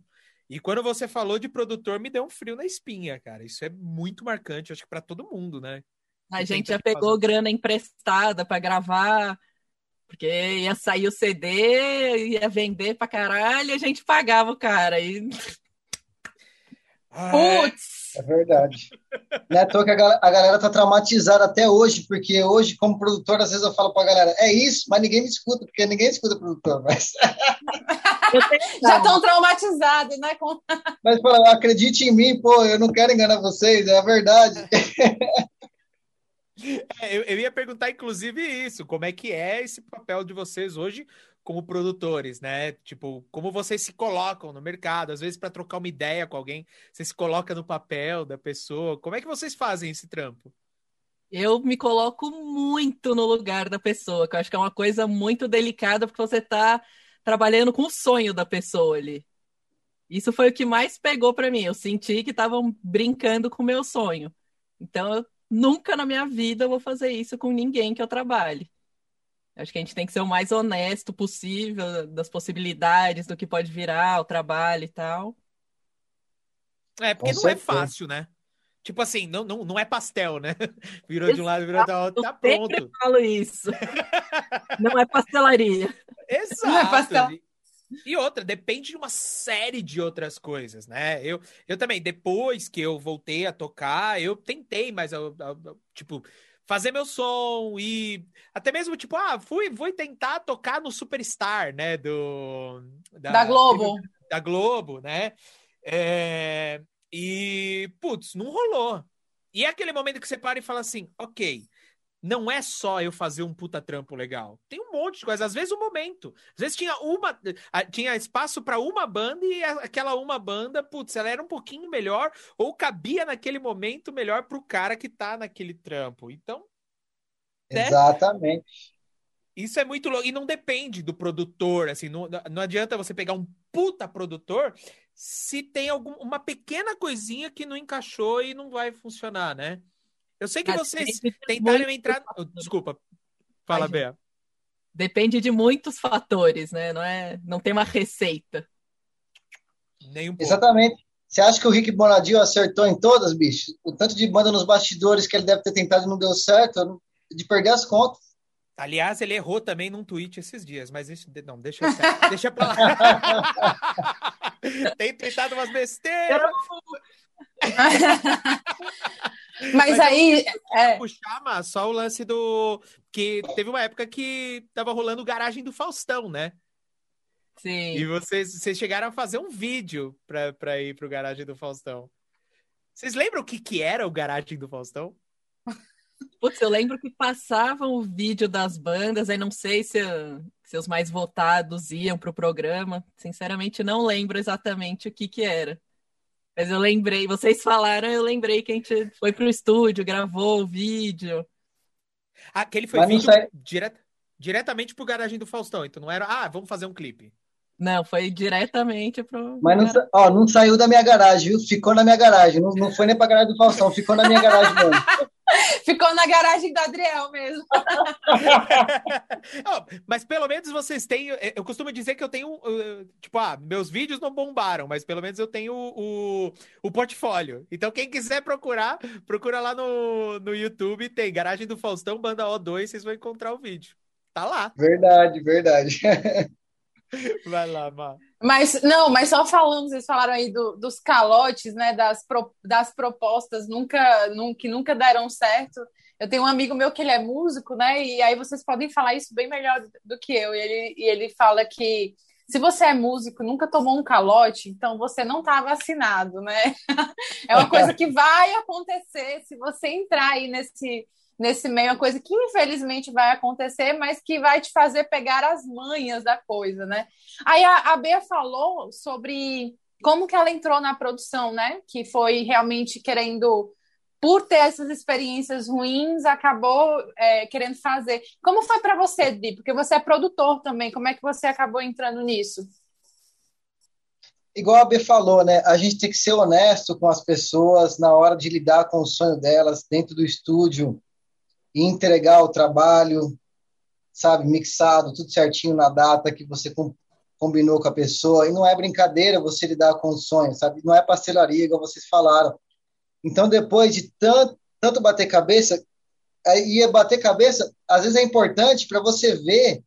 E quando você falou de produtor, me deu um frio na espinha, cara. Isso é muito marcante, acho que para todo mundo, né? A gente já pegou fazer. grana emprestada para gravar, porque ia sair o CD, ia vender pra caralho, e a gente pagava o cara. E Putz! É verdade. Não é que a galera tá traumatizada até hoje, porque hoje, como produtor, às vezes eu falo pra galera, é isso, mas ninguém me escuta, porque ninguém escuta produtor, mas... Já estão traumatizados, né? Mas fala, acredite em mim, pô, eu não quero enganar vocês, é a verdade. É, eu, eu ia perguntar, inclusive, isso, como é que é esse papel de vocês hoje como produtores, né? Tipo, como vocês se colocam no mercado, às vezes para trocar uma ideia com alguém, você se coloca no papel da pessoa. Como é que vocês fazem esse trampo? Eu me coloco muito no lugar da pessoa, que eu acho que é uma coisa muito delicada, porque você está trabalhando com o sonho da pessoa ali. Isso foi o que mais pegou para mim. Eu senti que estavam brincando com o meu sonho. Então, eu, nunca na minha vida eu vou fazer isso com ninguém que eu trabalhe. Acho que a gente tem que ser o mais honesto possível das possibilidades do que pode virar o trabalho e tal. É, porque Com não certeza. é fácil, né? Tipo assim, não, não, não é pastel, né? Virou Exato. de um lado, virou do outro, tá pronto. Eu falo isso. não é pastelaria. Exato. Não é pastel. E outra, depende de uma série de outras coisas, né? Eu, eu também, depois que eu voltei a tocar, eu tentei, mas eu, eu, eu tipo, fazer meu som e até mesmo tipo, ah, fui, fui tentar tocar no Superstar, né, do da, da Globo. Da Globo, né? É, e putz, não rolou. E é aquele momento que você para e fala assim, OK, não é só eu fazer um puta trampo legal. Tem um monte de coisa. Às vezes, um momento. Às vezes tinha uma. Tinha espaço para uma banda e aquela uma banda, putz, ela era um pouquinho melhor, ou cabia naquele momento melhor pro cara que tá naquele trampo. Então. Né? Exatamente. Isso é muito louco. E não depende do produtor, assim, não, não adianta você pegar um puta produtor se tem alguma uma pequena coisinha que não encaixou e não vai funcionar, né? Eu sei que Mas vocês tentaram entrar. Desculpa, fala, Bea. Depende de muitos fatores, né? Não, é... não tem uma receita. Nem um pouco. Exatamente. Você acha que o Rick Bonadio acertou em todas, bicho? O tanto de banda nos bastidores que ele deve ter tentado e não deu certo, de perder as contas. Aliás, ele errou também num tweet esses dias, mas isso, não, deixa, deixa pra lá. Tem tweetado umas besteiras. Mas, mas aí. É... Puxar, mas só o lance do. Que teve uma época que tava rolando garagem do Faustão, né? Sim. E vocês, vocês chegaram a fazer um vídeo pra, pra ir pro garagem do Faustão. Vocês lembram o que, que era o garagem do Faustão? Putz, eu lembro que passavam o vídeo das bandas, aí não sei se, se os mais votados iam pro programa. Sinceramente, não lembro exatamente o que que era. Mas eu lembrei, vocês falaram, eu lembrei que a gente foi pro estúdio, gravou o vídeo. Aquele foi vídeo sai... diret, diretamente pro garagem do Faustão, então não era, ah, vamos fazer um clipe. Não, foi diretamente pro. Mas não, ó, não saiu da minha garagem, viu? Ficou na minha garagem. Não, não foi nem pra garagem do Faustão, ficou na minha garagem mesmo. Ficou na garagem do Adriel mesmo. mas pelo menos vocês têm. Eu costumo dizer que eu tenho. Tipo, ah, meus vídeos não bombaram, mas pelo menos eu tenho o, o portfólio. Então, quem quiser procurar, procura lá no, no YouTube. Tem Garagem do Faustão, Banda O2, vocês vão encontrar o vídeo. Tá lá. Verdade, verdade. Vai lá, Má. Mas, não, mas só falando, vocês falaram aí do, dos calotes, né, das, pro, das propostas nunca, nunca, que nunca deram certo. Eu tenho um amigo meu que ele é músico, né, e aí vocês podem falar isso bem melhor do que eu. E ele, e ele fala que se você é músico nunca tomou um calote, então você não está vacinado, né? É uma coisa que vai acontecer se você entrar aí nesse nesse meio, uma coisa que infelizmente vai acontecer, mas que vai te fazer pegar as manhas da coisa, né? Aí a, a Bea falou sobre como que ela entrou na produção, né? Que foi realmente querendo, por ter essas experiências ruins, acabou é, querendo fazer. Como foi para você, Di? Porque você é produtor também. Como é que você acabou entrando nisso? Igual a B falou, né? A gente tem que ser honesto com as pessoas na hora de lidar com o sonho delas dentro do estúdio e entregar o trabalho, sabe, mixado, tudo certinho na data que você combinou com a pessoa. E não é brincadeira você lidar com os sonhos, sabe? Não é parcelaria, igual vocês falaram. Então, depois de tanto, tanto bater cabeça, e bater cabeça, às vezes é importante para você ver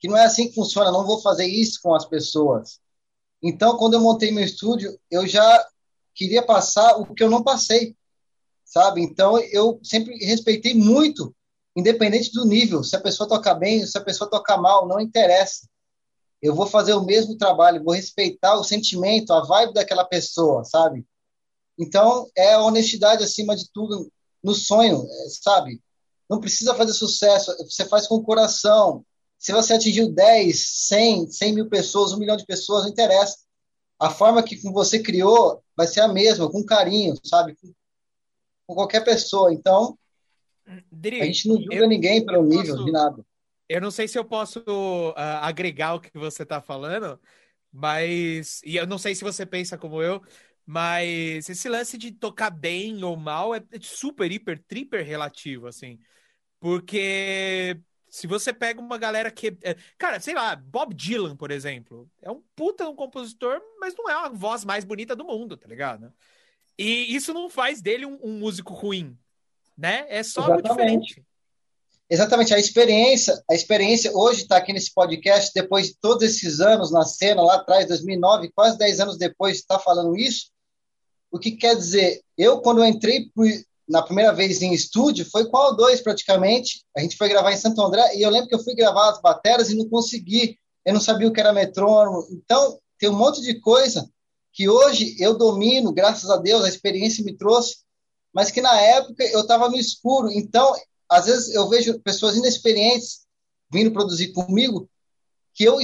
que não é assim que funciona, não vou fazer isso com as pessoas. Então, quando eu montei meu estúdio, eu já queria passar o que eu não passei sabe? Então eu sempre respeitei muito, independente do nível, se a pessoa toca bem, se a pessoa toca mal, não interessa. Eu vou fazer o mesmo trabalho, vou respeitar o sentimento, a vibe daquela pessoa, sabe? Então é a honestidade acima de tudo no sonho, sabe? Não precisa fazer sucesso, você faz com o coração. Se você atingiu 10, 100, 100 mil pessoas, um milhão de pessoas, não interessa. A forma que você criou vai ser a mesma, com carinho, sabe? Com qualquer pessoa. Então, Dri, a gente não julga eu, ninguém pelo nível posso, de nada. Eu não sei se eu posso uh, agregar o que você está falando, mas. E eu não sei se você pensa como eu, mas esse lance de tocar bem ou mal é super, hiper, triper relativo, assim. Porque se você pega uma galera que. É, cara, sei lá, Bob Dylan, por exemplo, é um puta um compositor, mas não é a voz mais bonita do mundo, tá ligado? E isso não faz dele um, um músico ruim, né? É só algo diferente. Exatamente, a experiência, a experiência hoje está aqui nesse podcast, depois de todos esses anos na cena, lá atrás, 2009, quase 10 anos depois de estar tá falando isso, o que quer dizer, eu quando eu entrei na primeira vez em estúdio, foi com o 2 praticamente, a gente foi gravar em Santo André, e eu lembro que eu fui gravar as bateras e não consegui, eu não sabia o que era metrônomo, então tem um monte de coisa que hoje eu domino, graças a Deus, a experiência me trouxe, mas que na época eu estava no escuro. Então, às vezes eu vejo pessoas inexperientes vindo produzir comigo que eu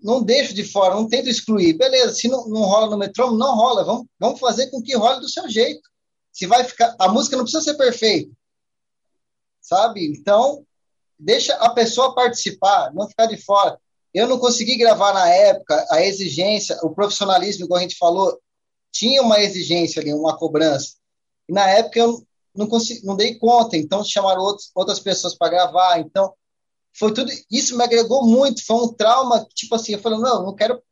não deixo de fora, não tento excluir. Beleza, se não, não rola no metrônomo, não rola. Vamos, vamos fazer com que role do seu jeito. Se vai ficar, a música não precisa ser perfeita, sabe? Então deixa a pessoa participar, não ficar de fora. Eu não consegui gravar na época a exigência, o profissionalismo, como a gente falou, tinha uma exigência ali, uma cobrança. E na época eu não consegui, não dei conta, então chamaram outros, outras pessoas para gravar. Então foi tudo isso me agregou muito, foi um trauma, tipo assim, eu falei, não, não quero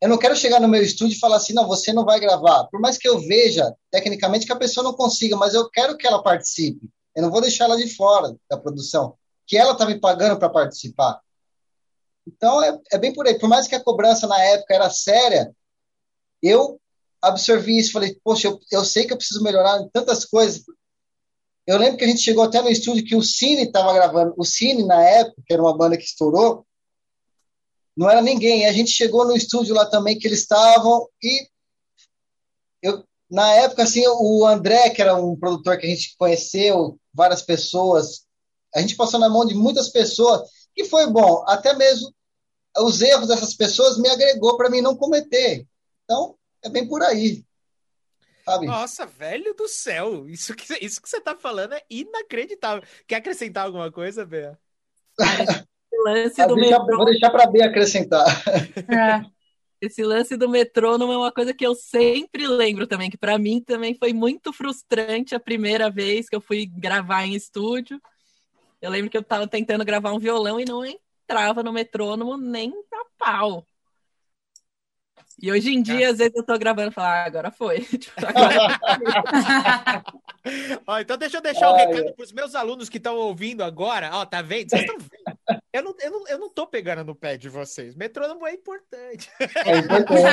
eu não quero chegar no meu estúdio e falar assim, não, você não vai gravar. Por mais que eu veja tecnicamente que a pessoa não consiga, mas eu quero que ela participe. Eu não vou deixar ela de fora da produção, que ela está me pagando para participar. Então é, é bem por aí. Por mais que a cobrança na época era séria, eu absorvi isso, falei, poxa, eu, eu sei que eu preciso melhorar em tantas coisas, eu lembro que a gente chegou até no estúdio que o Cine estava gravando. O Cine, na época, que era uma banda que estourou, não era ninguém. A gente chegou no estúdio lá também que eles estavam e eu, na época, assim, o André, que era um produtor que a gente conheceu, várias pessoas, a gente passou na mão de muitas pessoas, e foi bom. Até mesmo os erros dessas pessoas me agregou para mim não cometer. Então, é bem por aí. Sabe? Nossa, velho do céu! Isso que, isso que você tá falando é inacreditável. Quer acrescentar alguma coisa, Bea? lance ah, do deixar, metrô... Vou deixar para Bea acrescentar. É. Esse lance do metrônomo é uma coisa que eu sempre lembro também, que para mim também foi muito frustrante a primeira vez que eu fui gravar em estúdio. Eu lembro que eu estava tentando gravar um violão e não entrava no metrônomo nem a pau. E hoje em dia, às vezes eu tô gravando e falo, ah, agora foi. Tipo, agora ó, então deixa eu deixar o um recado para os meus alunos que estão ouvindo agora. Ó, tá vendo? Vocês estão vendo? Eu não, eu, não, eu não tô pegando no pé de vocês. Metrônomo é importante. É importante.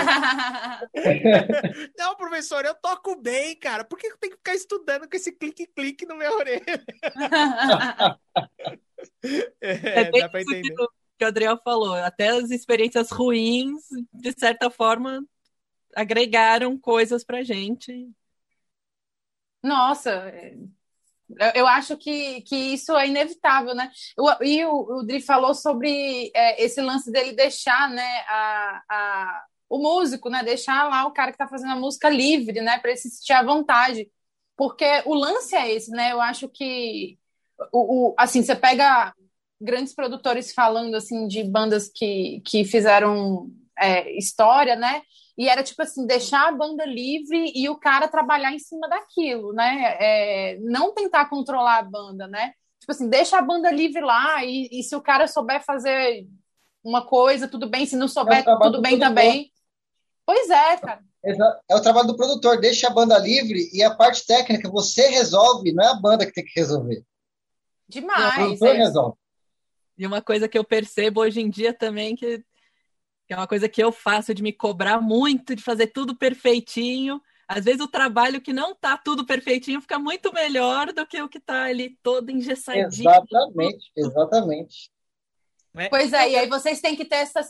não, professor, eu toco bem, cara. Por que eu tenho que ficar estudando com esse clique-clique no meu orelha? É, é dá para entender que o Adriel falou, até as experiências ruins, de certa forma, agregaram coisas pra gente. Nossa, eu acho que, que isso é inevitável, né? E o, o Dri falou sobre é, esse lance dele deixar, né, a, a, o músico, né, deixar lá o cara que está fazendo a música livre, né, para ele se sentir à vontade. Porque o lance é esse, né? Eu acho que o, o assim, você pega grandes produtores falando assim de bandas que, que fizeram é, história, né? E era tipo assim, deixar a banda livre e o cara trabalhar em cima daquilo, né? É, não tentar controlar a banda, né? Tipo assim, deixa a banda livre lá e, e se o cara souber fazer uma coisa, tudo bem. Se não souber, é tudo bem também. Pois é, cara. É o trabalho do produtor, deixa a banda livre e a parte técnica você resolve, não é a banda que tem que resolver. Demais. O produtor é. E uma coisa que eu percebo hoje em dia também, que, que é uma coisa que eu faço de me cobrar muito, de fazer tudo perfeitinho. Às vezes o trabalho que não tá tudo perfeitinho fica muito melhor do que o que tá ali todo engessadinho. Exatamente, exatamente. É. Pois é, e aí vocês têm que ter essa,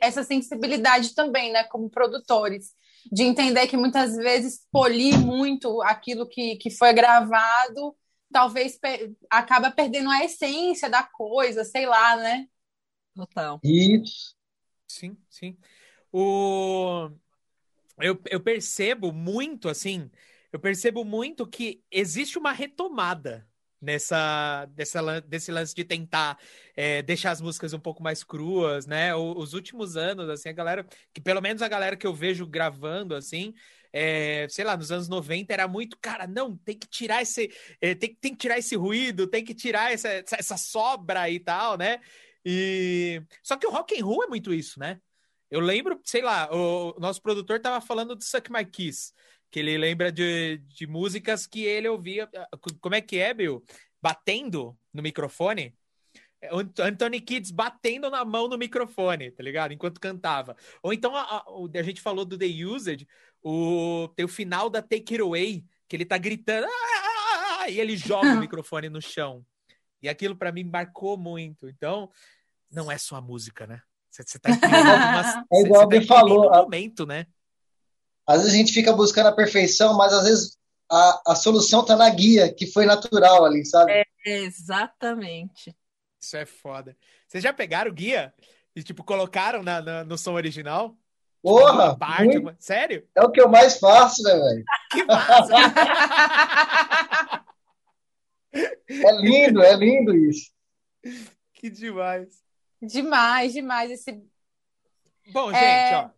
essa sensibilidade também, né, como produtores, de entender que muitas vezes polir muito aquilo que, que foi gravado talvez per acaba perdendo a essência da coisa, sei lá, né? Total. Isso. Sim, sim. O... Eu, eu percebo muito, assim, eu percebo muito que existe uma retomada nessa dessa, desse lance de tentar é, deixar as músicas um pouco mais cruas, né? Os últimos anos, assim, a galera, que pelo menos a galera que eu vejo gravando, assim, é, sei lá, nos anos 90 era muito, cara, não, tem que tirar esse, é, tem, tem que tirar esse ruído, tem que tirar essa, essa sobra e tal, né? E só que o rock and roll é muito isso, né? Eu lembro, sei lá, o nosso produtor tava falando do Suck My Kiss, que ele lembra de, de músicas que ele ouvia. Como é que é, Bill? Batendo no microfone. Anthony Kids batendo na mão no microfone, tá ligado? Enquanto cantava. Ou então a, a, a gente falou do The Used, o, tem o final da Take It Away, que ele tá gritando, ah! e ele joga o microfone no chão. E aquilo para mim marcou muito. Então, não é só a música, né? Você tá uma, é igual você tá falou. momento, né? Às vezes a gente fica buscando a perfeição, mas às vezes a, a solução tá na guia, que foi natural ali, sabe? É, exatamente. Isso é foda. Vocês já pegaram o guia e, tipo, colocaram na, na no som original? Porra! Parte, muito... Sério? É o que eu mais faço, né, velho? Que massa! é lindo, é lindo isso. Que demais. Demais, demais. Esse... Bom, gente, é... ó.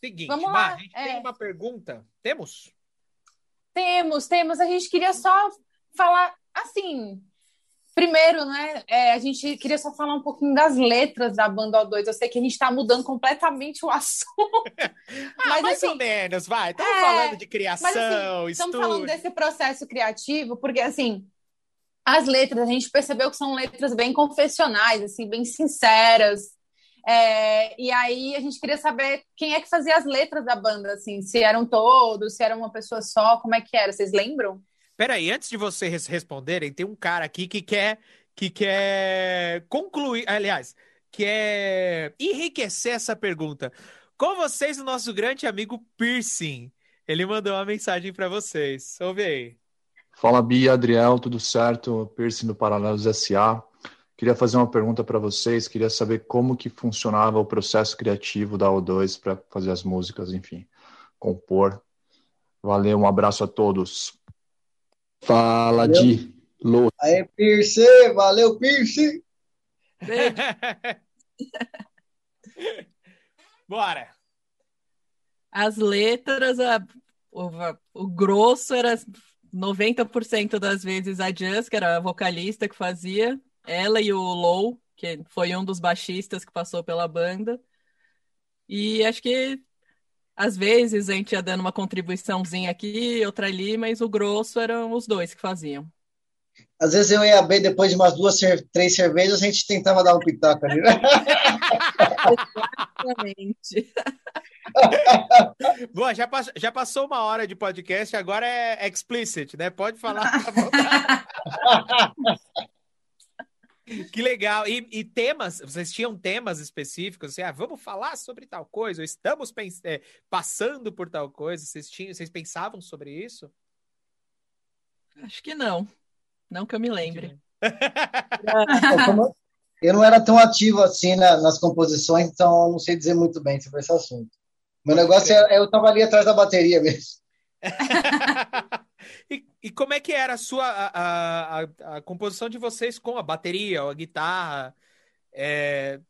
Seguinte, Vamos lá. a gente é... tem uma pergunta. Temos? Temos, temos. A gente queria só falar assim. Primeiro, né, é, a gente queria só falar um pouquinho das letras da banda O2. Eu sei que a gente está mudando completamente o assunto. ah, mas, mais assim, ou menos, vai. Estamos é, falando de criação, mas, assim, Estamos falando desse processo criativo, porque, assim, as letras, a gente percebeu que são letras bem confessionais, assim, bem sinceras. É, e aí a gente queria saber quem é que fazia as letras da banda, assim, se eram todos, se era uma pessoa só, como é que era? Vocês lembram? Peraí, antes de vocês responderem, tem um cara aqui que quer que quer concluir, aliás, quer enriquecer essa pergunta. Com vocês, o nosso grande amigo Piercing. Ele mandou uma mensagem para vocês. Ouve aí. Fala, Bia, Adriel, tudo certo? Piercing do Paralelos SA. Queria fazer uma pergunta para vocês, queria saber como que funcionava o processo criativo da O2 para fazer as músicas, enfim, compor. Valeu, um abraço a todos. Fala valeu. de Lô. Aê, Pierce, valeu, Pierce. Bora. As letras, a, o, o grosso era 90% das vezes a Jess, que era a vocalista que fazia, ela e o Low, que foi um dos baixistas que passou pela banda. E acho que às vezes a gente ia dando uma contribuiçãozinha aqui, outra ali, mas o grosso eram os dois que faziam. Às vezes eu ia bem, depois de umas duas, três cervejas, a gente tentava dar um pitaco ali. Exatamente. Boa, já, pass já passou uma hora de podcast, agora é explicit, né? Pode falar. Que legal. E, e, temas, vocês tinham temas específicos? Assim, ah, vamos falar sobre tal coisa, estamos é, passando por tal coisa. Vocês, tinham, vocês pensavam sobre isso? Acho que não. Não que eu me lembre. eu não era tão ativo assim na, nas composições, então eu não sei dizer muito bem sobre esse assunto. Meu negócio é, eu estava ali atrás da bateria mesmo. E, como é que era a sua a, a, a, composição de vocês com a bateria, ou a guitarra? É...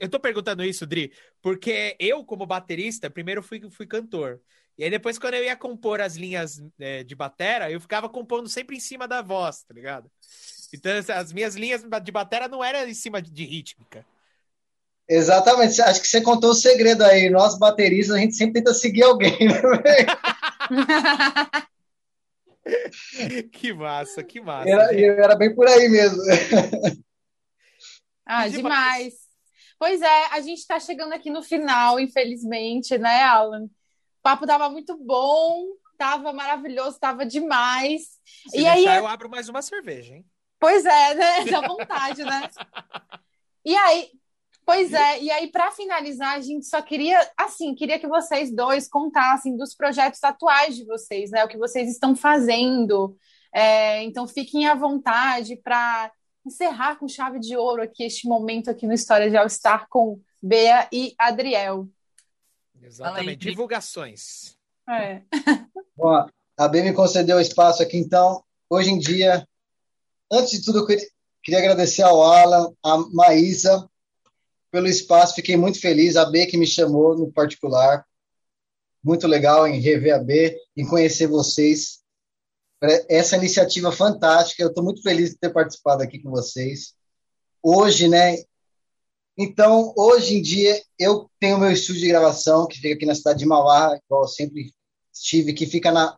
Eu tô perguntando isso, Dri, porque eu, como baterista, primeiro fui, fui cantor. E aí depois, quando eu ia compor as linhas é, de batera, eu ficava compondo sempre em cima da voz, tá ligado? Então, as minhas linhas de batera não eram em cima de, de rítmica. Exatamente. Acho que você contou o segredo aí. Nós, bateristas, a gente sempre tenta seguir alguém, né? que massa, que massa. Era, era bem por aí mesmo. Ah, demais. demais. Pois é, a gente está chegando aqui no final, infelizmente, né, Alan? O papo tava muito bom, tava maravilhoso, tava demais. Se e aí eu abro mais uma cerveja, hein? Pois é, né? Dá vontade, né? E aí, Pois é, e aí para finalizar, a gente só queria, assim, queria que vocês dois contassem dos projetos atuais de vocês, né? O que vocês estão fazendo. É, então fiquem à vontade para encerrar com chave de ouro aqui este momento aqui no História de All Star com Bea e Adriel. Exatamente, divulgações. É. Bom, a Bea me concedeu espaço aqui, então, hoje em dia, antes de tudo, eu queria agradecer ao Alan, a Maísa, pelo espaço, fiquei muito feliz. A B que me chamou no particular. Muito legal em rever a B, em conhecer vocês. Essa iniciativa fantástica, eu estou muito feliz de ter participado aqui com vocês. Hoje, né? Então, hoje em dia, eu tenho meu estúdio de gravação, que fica aqui na cidade de Mauá, igual eu sempre estive, que fica na,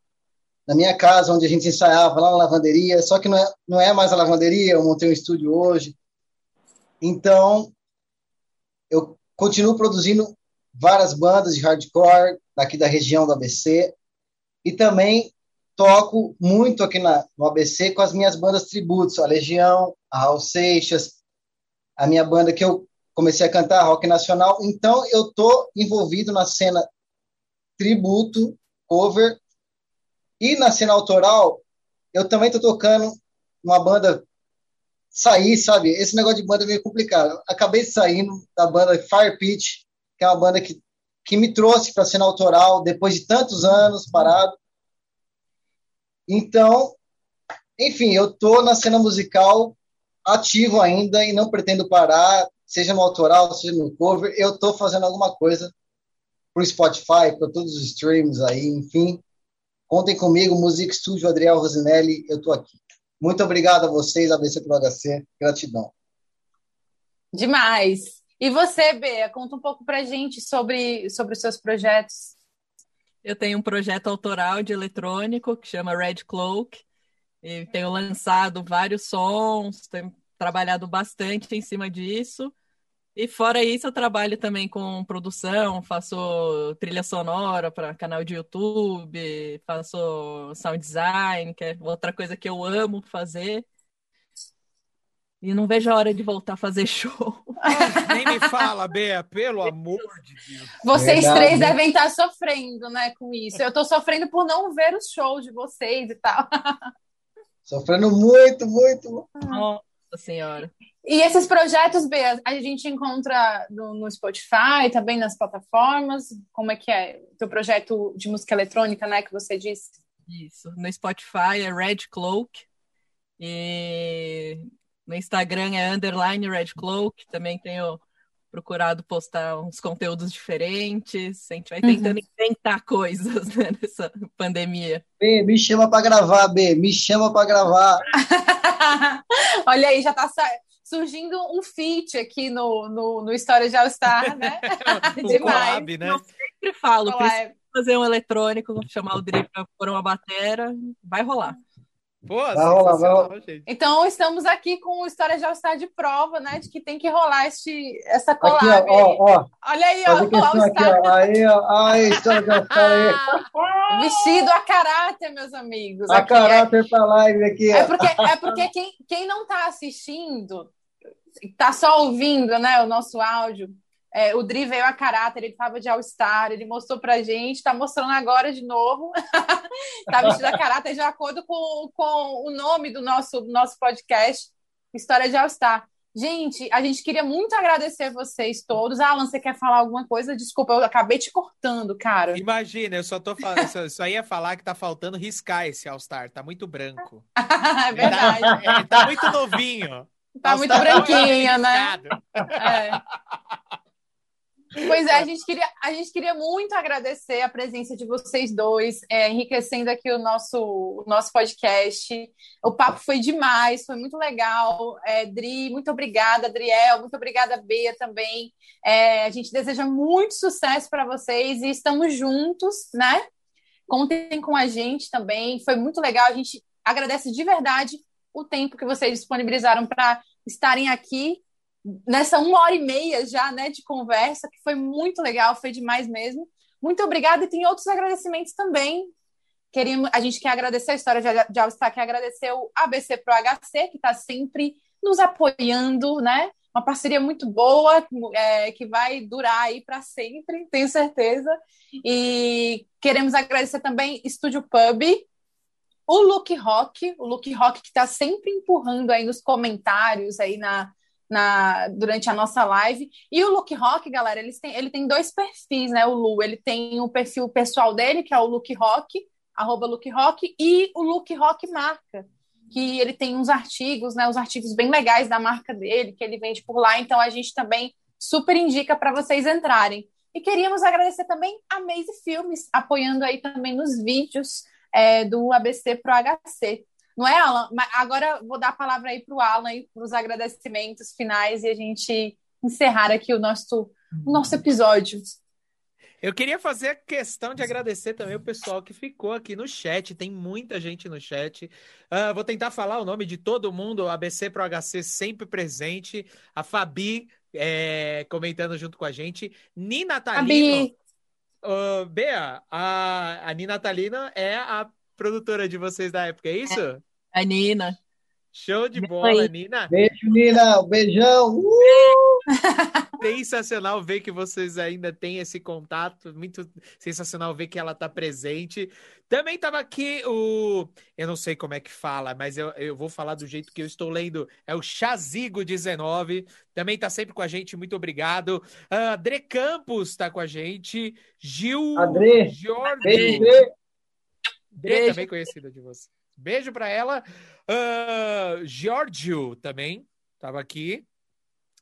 na minha casa, onde a gente ensaiava, lá na lavanderia, só que não é, não é mais a lavanderia, eu montei um estúdio hoje. Então, eu continuo produzindo várias bandas de hardcore daqui da região do ABC e também toco muito aqui na, no ABC com as minhas bandas tributos, a Legião, a Raul Seixas, a minha banda que eu comecei a cantar, rock nacional. Então eu tô envolvido na cena tributo, cover E na cena autoral, eu também tô tocando uma banda sair, sabe? Esse negócio de banda é meio complicado. Acabei saindo da banda Fire Pitch, que é uma banda que, que me trouxe para a cena autoral depois de tantos anos parado. Então, enfim, eu tô na cena musical ativo ainda e não pretendo parar, seja no autoral, seja no cover. Eu tô fazendo alguma coisa pro Spotify, para todos os streams aí, enfim. Contem comigo, Music Studio Adriel Rosinelli, eu tô aqui. Muito obrigado a vocês, ABC pro HC. Gratidão. Demais. E você, Bea, conta um pouco pra gente sobre, sobre os seus projetos. Eu tenho um projeto autoral de eletrônico que chama Red Cloak. E tenho lançado vários sons, tenho trabalhado bastante em cima disso. E fora isso, eu trabalho também com produção, faço trilha sonora para canal de YouTube, faço sound design, que é outra coisa que eu amo fazer. E não vejo a hora de voltar a fazer show. nem me fala, Bea, pelo amor de Deus. Vocês Verdade. três devem estar sofrendo, né, com isso. Eu estou sofrendo por não ver os shows de vocês e tal. Sofrendo muito, muito. Nossa Senhora. E esses projetos, Bea, a gente encontra no, no, Spotify, também nas plataformas? Como é que é? Teu projeto de música eletrônica, né, que você disse? Isso, no Spotify é Red Cloak. E no Instagram é underline Red Cloak. Também tenho procurado postar uns conteúdos diferentes. A gente vai tentando uhum. inventar coisas né, nessa pandemia. B, me chama para gravar, B, me chama para gravar. Olha aí, já tá surgindo um feat aqui no, no, no História de All Star, né? Demais. Collab, né? Eu sempre falo, preciso fazer um eletrônico, chamar o Dri para pôr uma batera, vai rolar. Pô, vai rolar, vai rolar. Então, estamos aqui com o História de All Star de prova, né? De que tem que rolar este, essa collab. Aqui, ó, ó, Olha aí, ó. O aqui, ó. Aí, ó. Aí, História aí. Vestido a caráter, meus amigos. A aqui, caráter é... para live aqui. É porque, é porque quem, quem não está assistindo, está só ouvindo né, o nosso áudio, é, o Dri veio a caráter, ele estava de All-Star, ele mostrou pra gente, está mostrando agora de novo. Está vestido a caráter de acordo com, com o nome do nosso, nosso podcast, História de All-Star. Gente, a gente queria muito agradecer vocês todos. Alan, você quer falar alguma coisa? Desculpa, eu acabei te cortando, cara. Imagina, eu só tô falando, só, ia falar que tá faltando riscar esse All-Star, tá muito branco. é verdade. Tá, tá muito novinho. Tá muito branquinho, né? É. Pois é, a gente, queria, a gente queria muito agradecer a presença de vocês dois, é, enriquecendo aqui o nosso, o nosso podcast. O papo foi demais, foi muito legal. É, Dri, muito obrigada, Adriel, muito obrigada, Bea também. É, a gente deseja muito sucesso para vocês e estamos juntos, né? Contem com a gente também. Foi muito legal. A gente agradece de verdade o tempo que vocês disponibilizaram para estarem aqui nessa uma hora e meia já, né, de conversa, que foi muito legal, foi demais mesmo. Muito obrigada e tem outros agradecimentos também. Queríamos, a gente quer agradecer a história de, de quer agradecer o ABC Pro HC, que está sempre nos apoiando, né? Uma parceria muito boa, é, que vai durar aí para sempre, tenho certeza. E queremos agradecer também Estúdio Pub, o Look Rock, o Look Rock que está sempre empurrando aí nos comentários, aí na, na, durante a nossa live. E o Look Rock, galera, eles têm, ele tem dois perfis, né? O Lu, ele tem o perfil pessoal dele, que é o Look Rock, arroba Rock, e o Look Rock Marca, que ele tem uns artigos, né? Os artigos bem legais da marca dele, que ele vende por lá. Então a gente também super indica para vocês entrarem. E queríamos agradecer também a Maze Filmes, apoiando aí também nos vídeos é, do ABC Pro HC. Não é, Alan? Mas agora vou dar a palavra aí para o Alan para os agradecimentos finais e a gente encerrar aqui o nosso, o nosso episódio. Eu queria fazer questão de agradecer também o pessoal que ficou aqui no chat. Tem muita gente no chat. Uh, vou tentar falar o nome de todo mundo. ABC Pro HC sempre presente. A Fabi é, comentando junto com a gente. Nina Talino. Fabi. Uh, Bea, a, a Nina Talina é a produtora de vocês da época, é isso? É. A Nina. Show de bola, Nina. Beijo, Nina. Um beijão. Uh! sensacional ver que vocês ainda têm esse contato, muito sensacional ver que ela está presente. Também estava aqui o. Eu não sei como é que fala, mas eu, eu vou falar do jeito que eu estou lendo. É o Chazigo19. Também está sempre com a gente, muito obrigado. Uh, André Campos está com a gente. Gil. André. Jorge. André, também conhecida de você. Beijo para ela. Uh, Giorgio também estava aqui.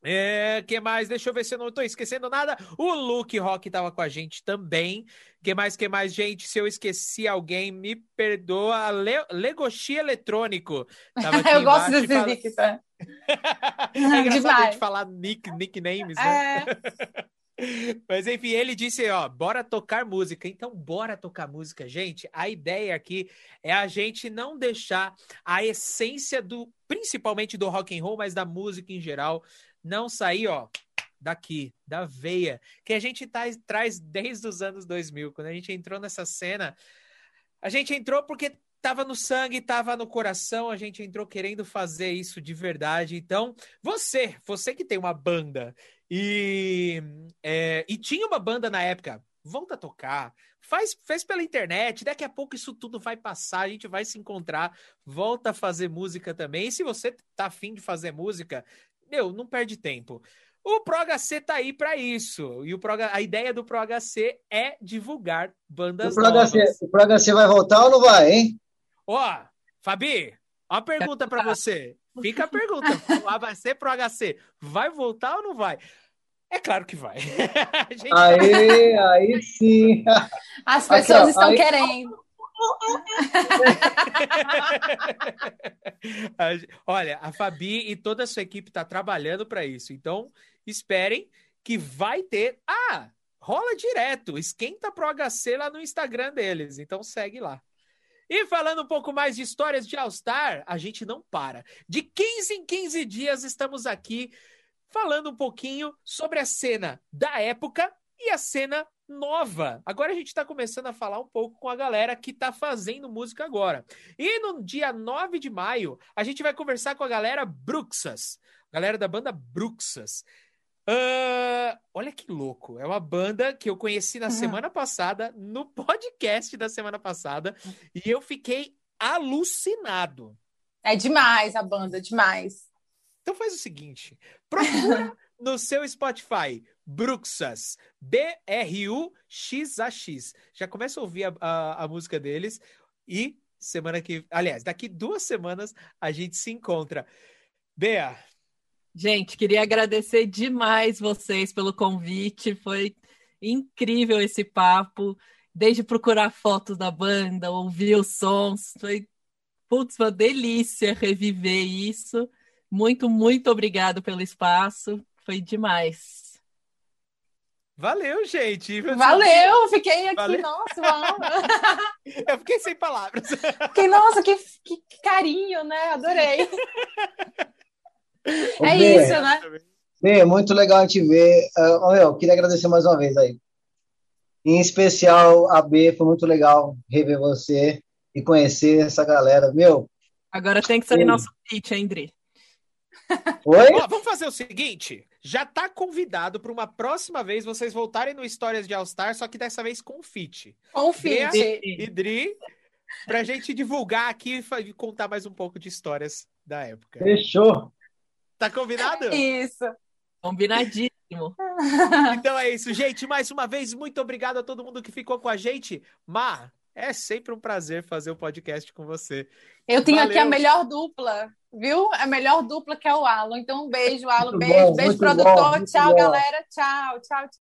É, que mais? Deixa eu ver se eu não estou esquecendo nada. O Luke Rock estava com a gente também. Que mais? Que mais, gente? Se eu esqueci alguém, me perdoa. Le Legoshi Eletrônico. eu gosto desse fala... nick, tá? é engraçado Demais. a gente falar nick, nicknames, né? É. Mas enfim, ele disse, ó, bora tocar música. Então, bora tocar música, gente. A ideia aqui é a gente não deixar a essência do, principalmente do rock and roll, mas da música em geral, não sair, ó, daqui, da veia, que a gente tá, traz desde os anos 2000. Quando a gente entrou nessa cena, a gente entrou porque tava no sangue, tava no coração, a gente entrou querendo fazer isso de verdade. Então, você, você que tem uma banda e, é, e tinha uma banda na época, volta a tocar, faz, faz pela internet, daqui a pouco isso tudo vai passar, a gente vai se encontrar, volta a fazer música também. E se você tá afim de fazer música, meu, não perde tempo. O ProHC tá aí para isso. E o Pro, a ideia do ProHC é divulgar bandas o Pro novas. HC, o ProHC vai voltar ou não vai, hein? Ó, Fabi, uma pergunta para você. Fica a pergunta. vai ser ProHC. Vai voltar ou não vai? É claro que vai. gente... Aí, aí sim. As pessoas Aqui, estão aí... querendo. Olha, a Fabi e toda a sua equipe está trabalhando para isso. Então, esperem que vai ter. Ah, rola direto. Esquenta pro HC lá no Instagram deles. Então, segue lá. E falando um pouco mais de histórias de All-Star, a gente não para. De 15 em 15 dias estamos aqui falando um pouquinho sobre a cena da época e a cena nova. Agora a gente está começando a falar um pouco com a galera que está fazendo música agora. E no dia 9 de maio, a gente vai conversar com a galera Bruxas, galera da banda Bruxas. Uh, olha que louco, é uma banda que eu conheci na semana passada, no podcast da semana passada, e eu fiquei alucinado. É demais a banda, demais. Então faz o seguinte: procura no seu Spotify Bruxas, B-R-U-X-A-X. Já começa a ouvir a, a, a música deles e semana que. Aliás, daqui duas semanas a gente se encontra. Bea. Gente, queria agradecer demais vocês pelo convite. Foi incrível esse papo. Desde procurar fotos da banda, ouvir os sons. Foi, putz, uma delícia reviver isso. Muito, muito obrigado pelo espaço. Foi demais. Valeu, gente. Valeu, fiquei aqui, Valeu. nossa, uau. Eu fiquei sem palavras. Fiquei, nossa, que, que carinho, né? Adorei. é isso, né? Bem, muito legal a gente ver. Uh, eu queria agradecer mais uma vez aí. Em especial a B, foi muito legal rever você e conhecer essa galera. Meu. Agora tem que sair nosso pitch, hein, Dri? Oi? Ó, vamos fazer o seguinte: já tá convidado para uma próxima vez vocês voltarem no Histórias de All Star, só que dessa vez com fit. Com fit. E Dri, pra gente divulgar aqui e contar mais um pouco de histórias da época. Fechou. Tá combinado? Isso. Combinadíssimo. Então é isso, gente. Mais uma vez, muito obrigado a todo mundo que ficou com a gente. Mar, é sempre um prazer fazer o um podcast com você. Eu tenho Valeu. aqui a melhor dupla, viu? A melhor dupla que é o Alan. Então, um beijo, Alan. Muito beijo, bom, beijo, produtor. Bom, tchau, bom. galera. Tchau, tchau, tchau.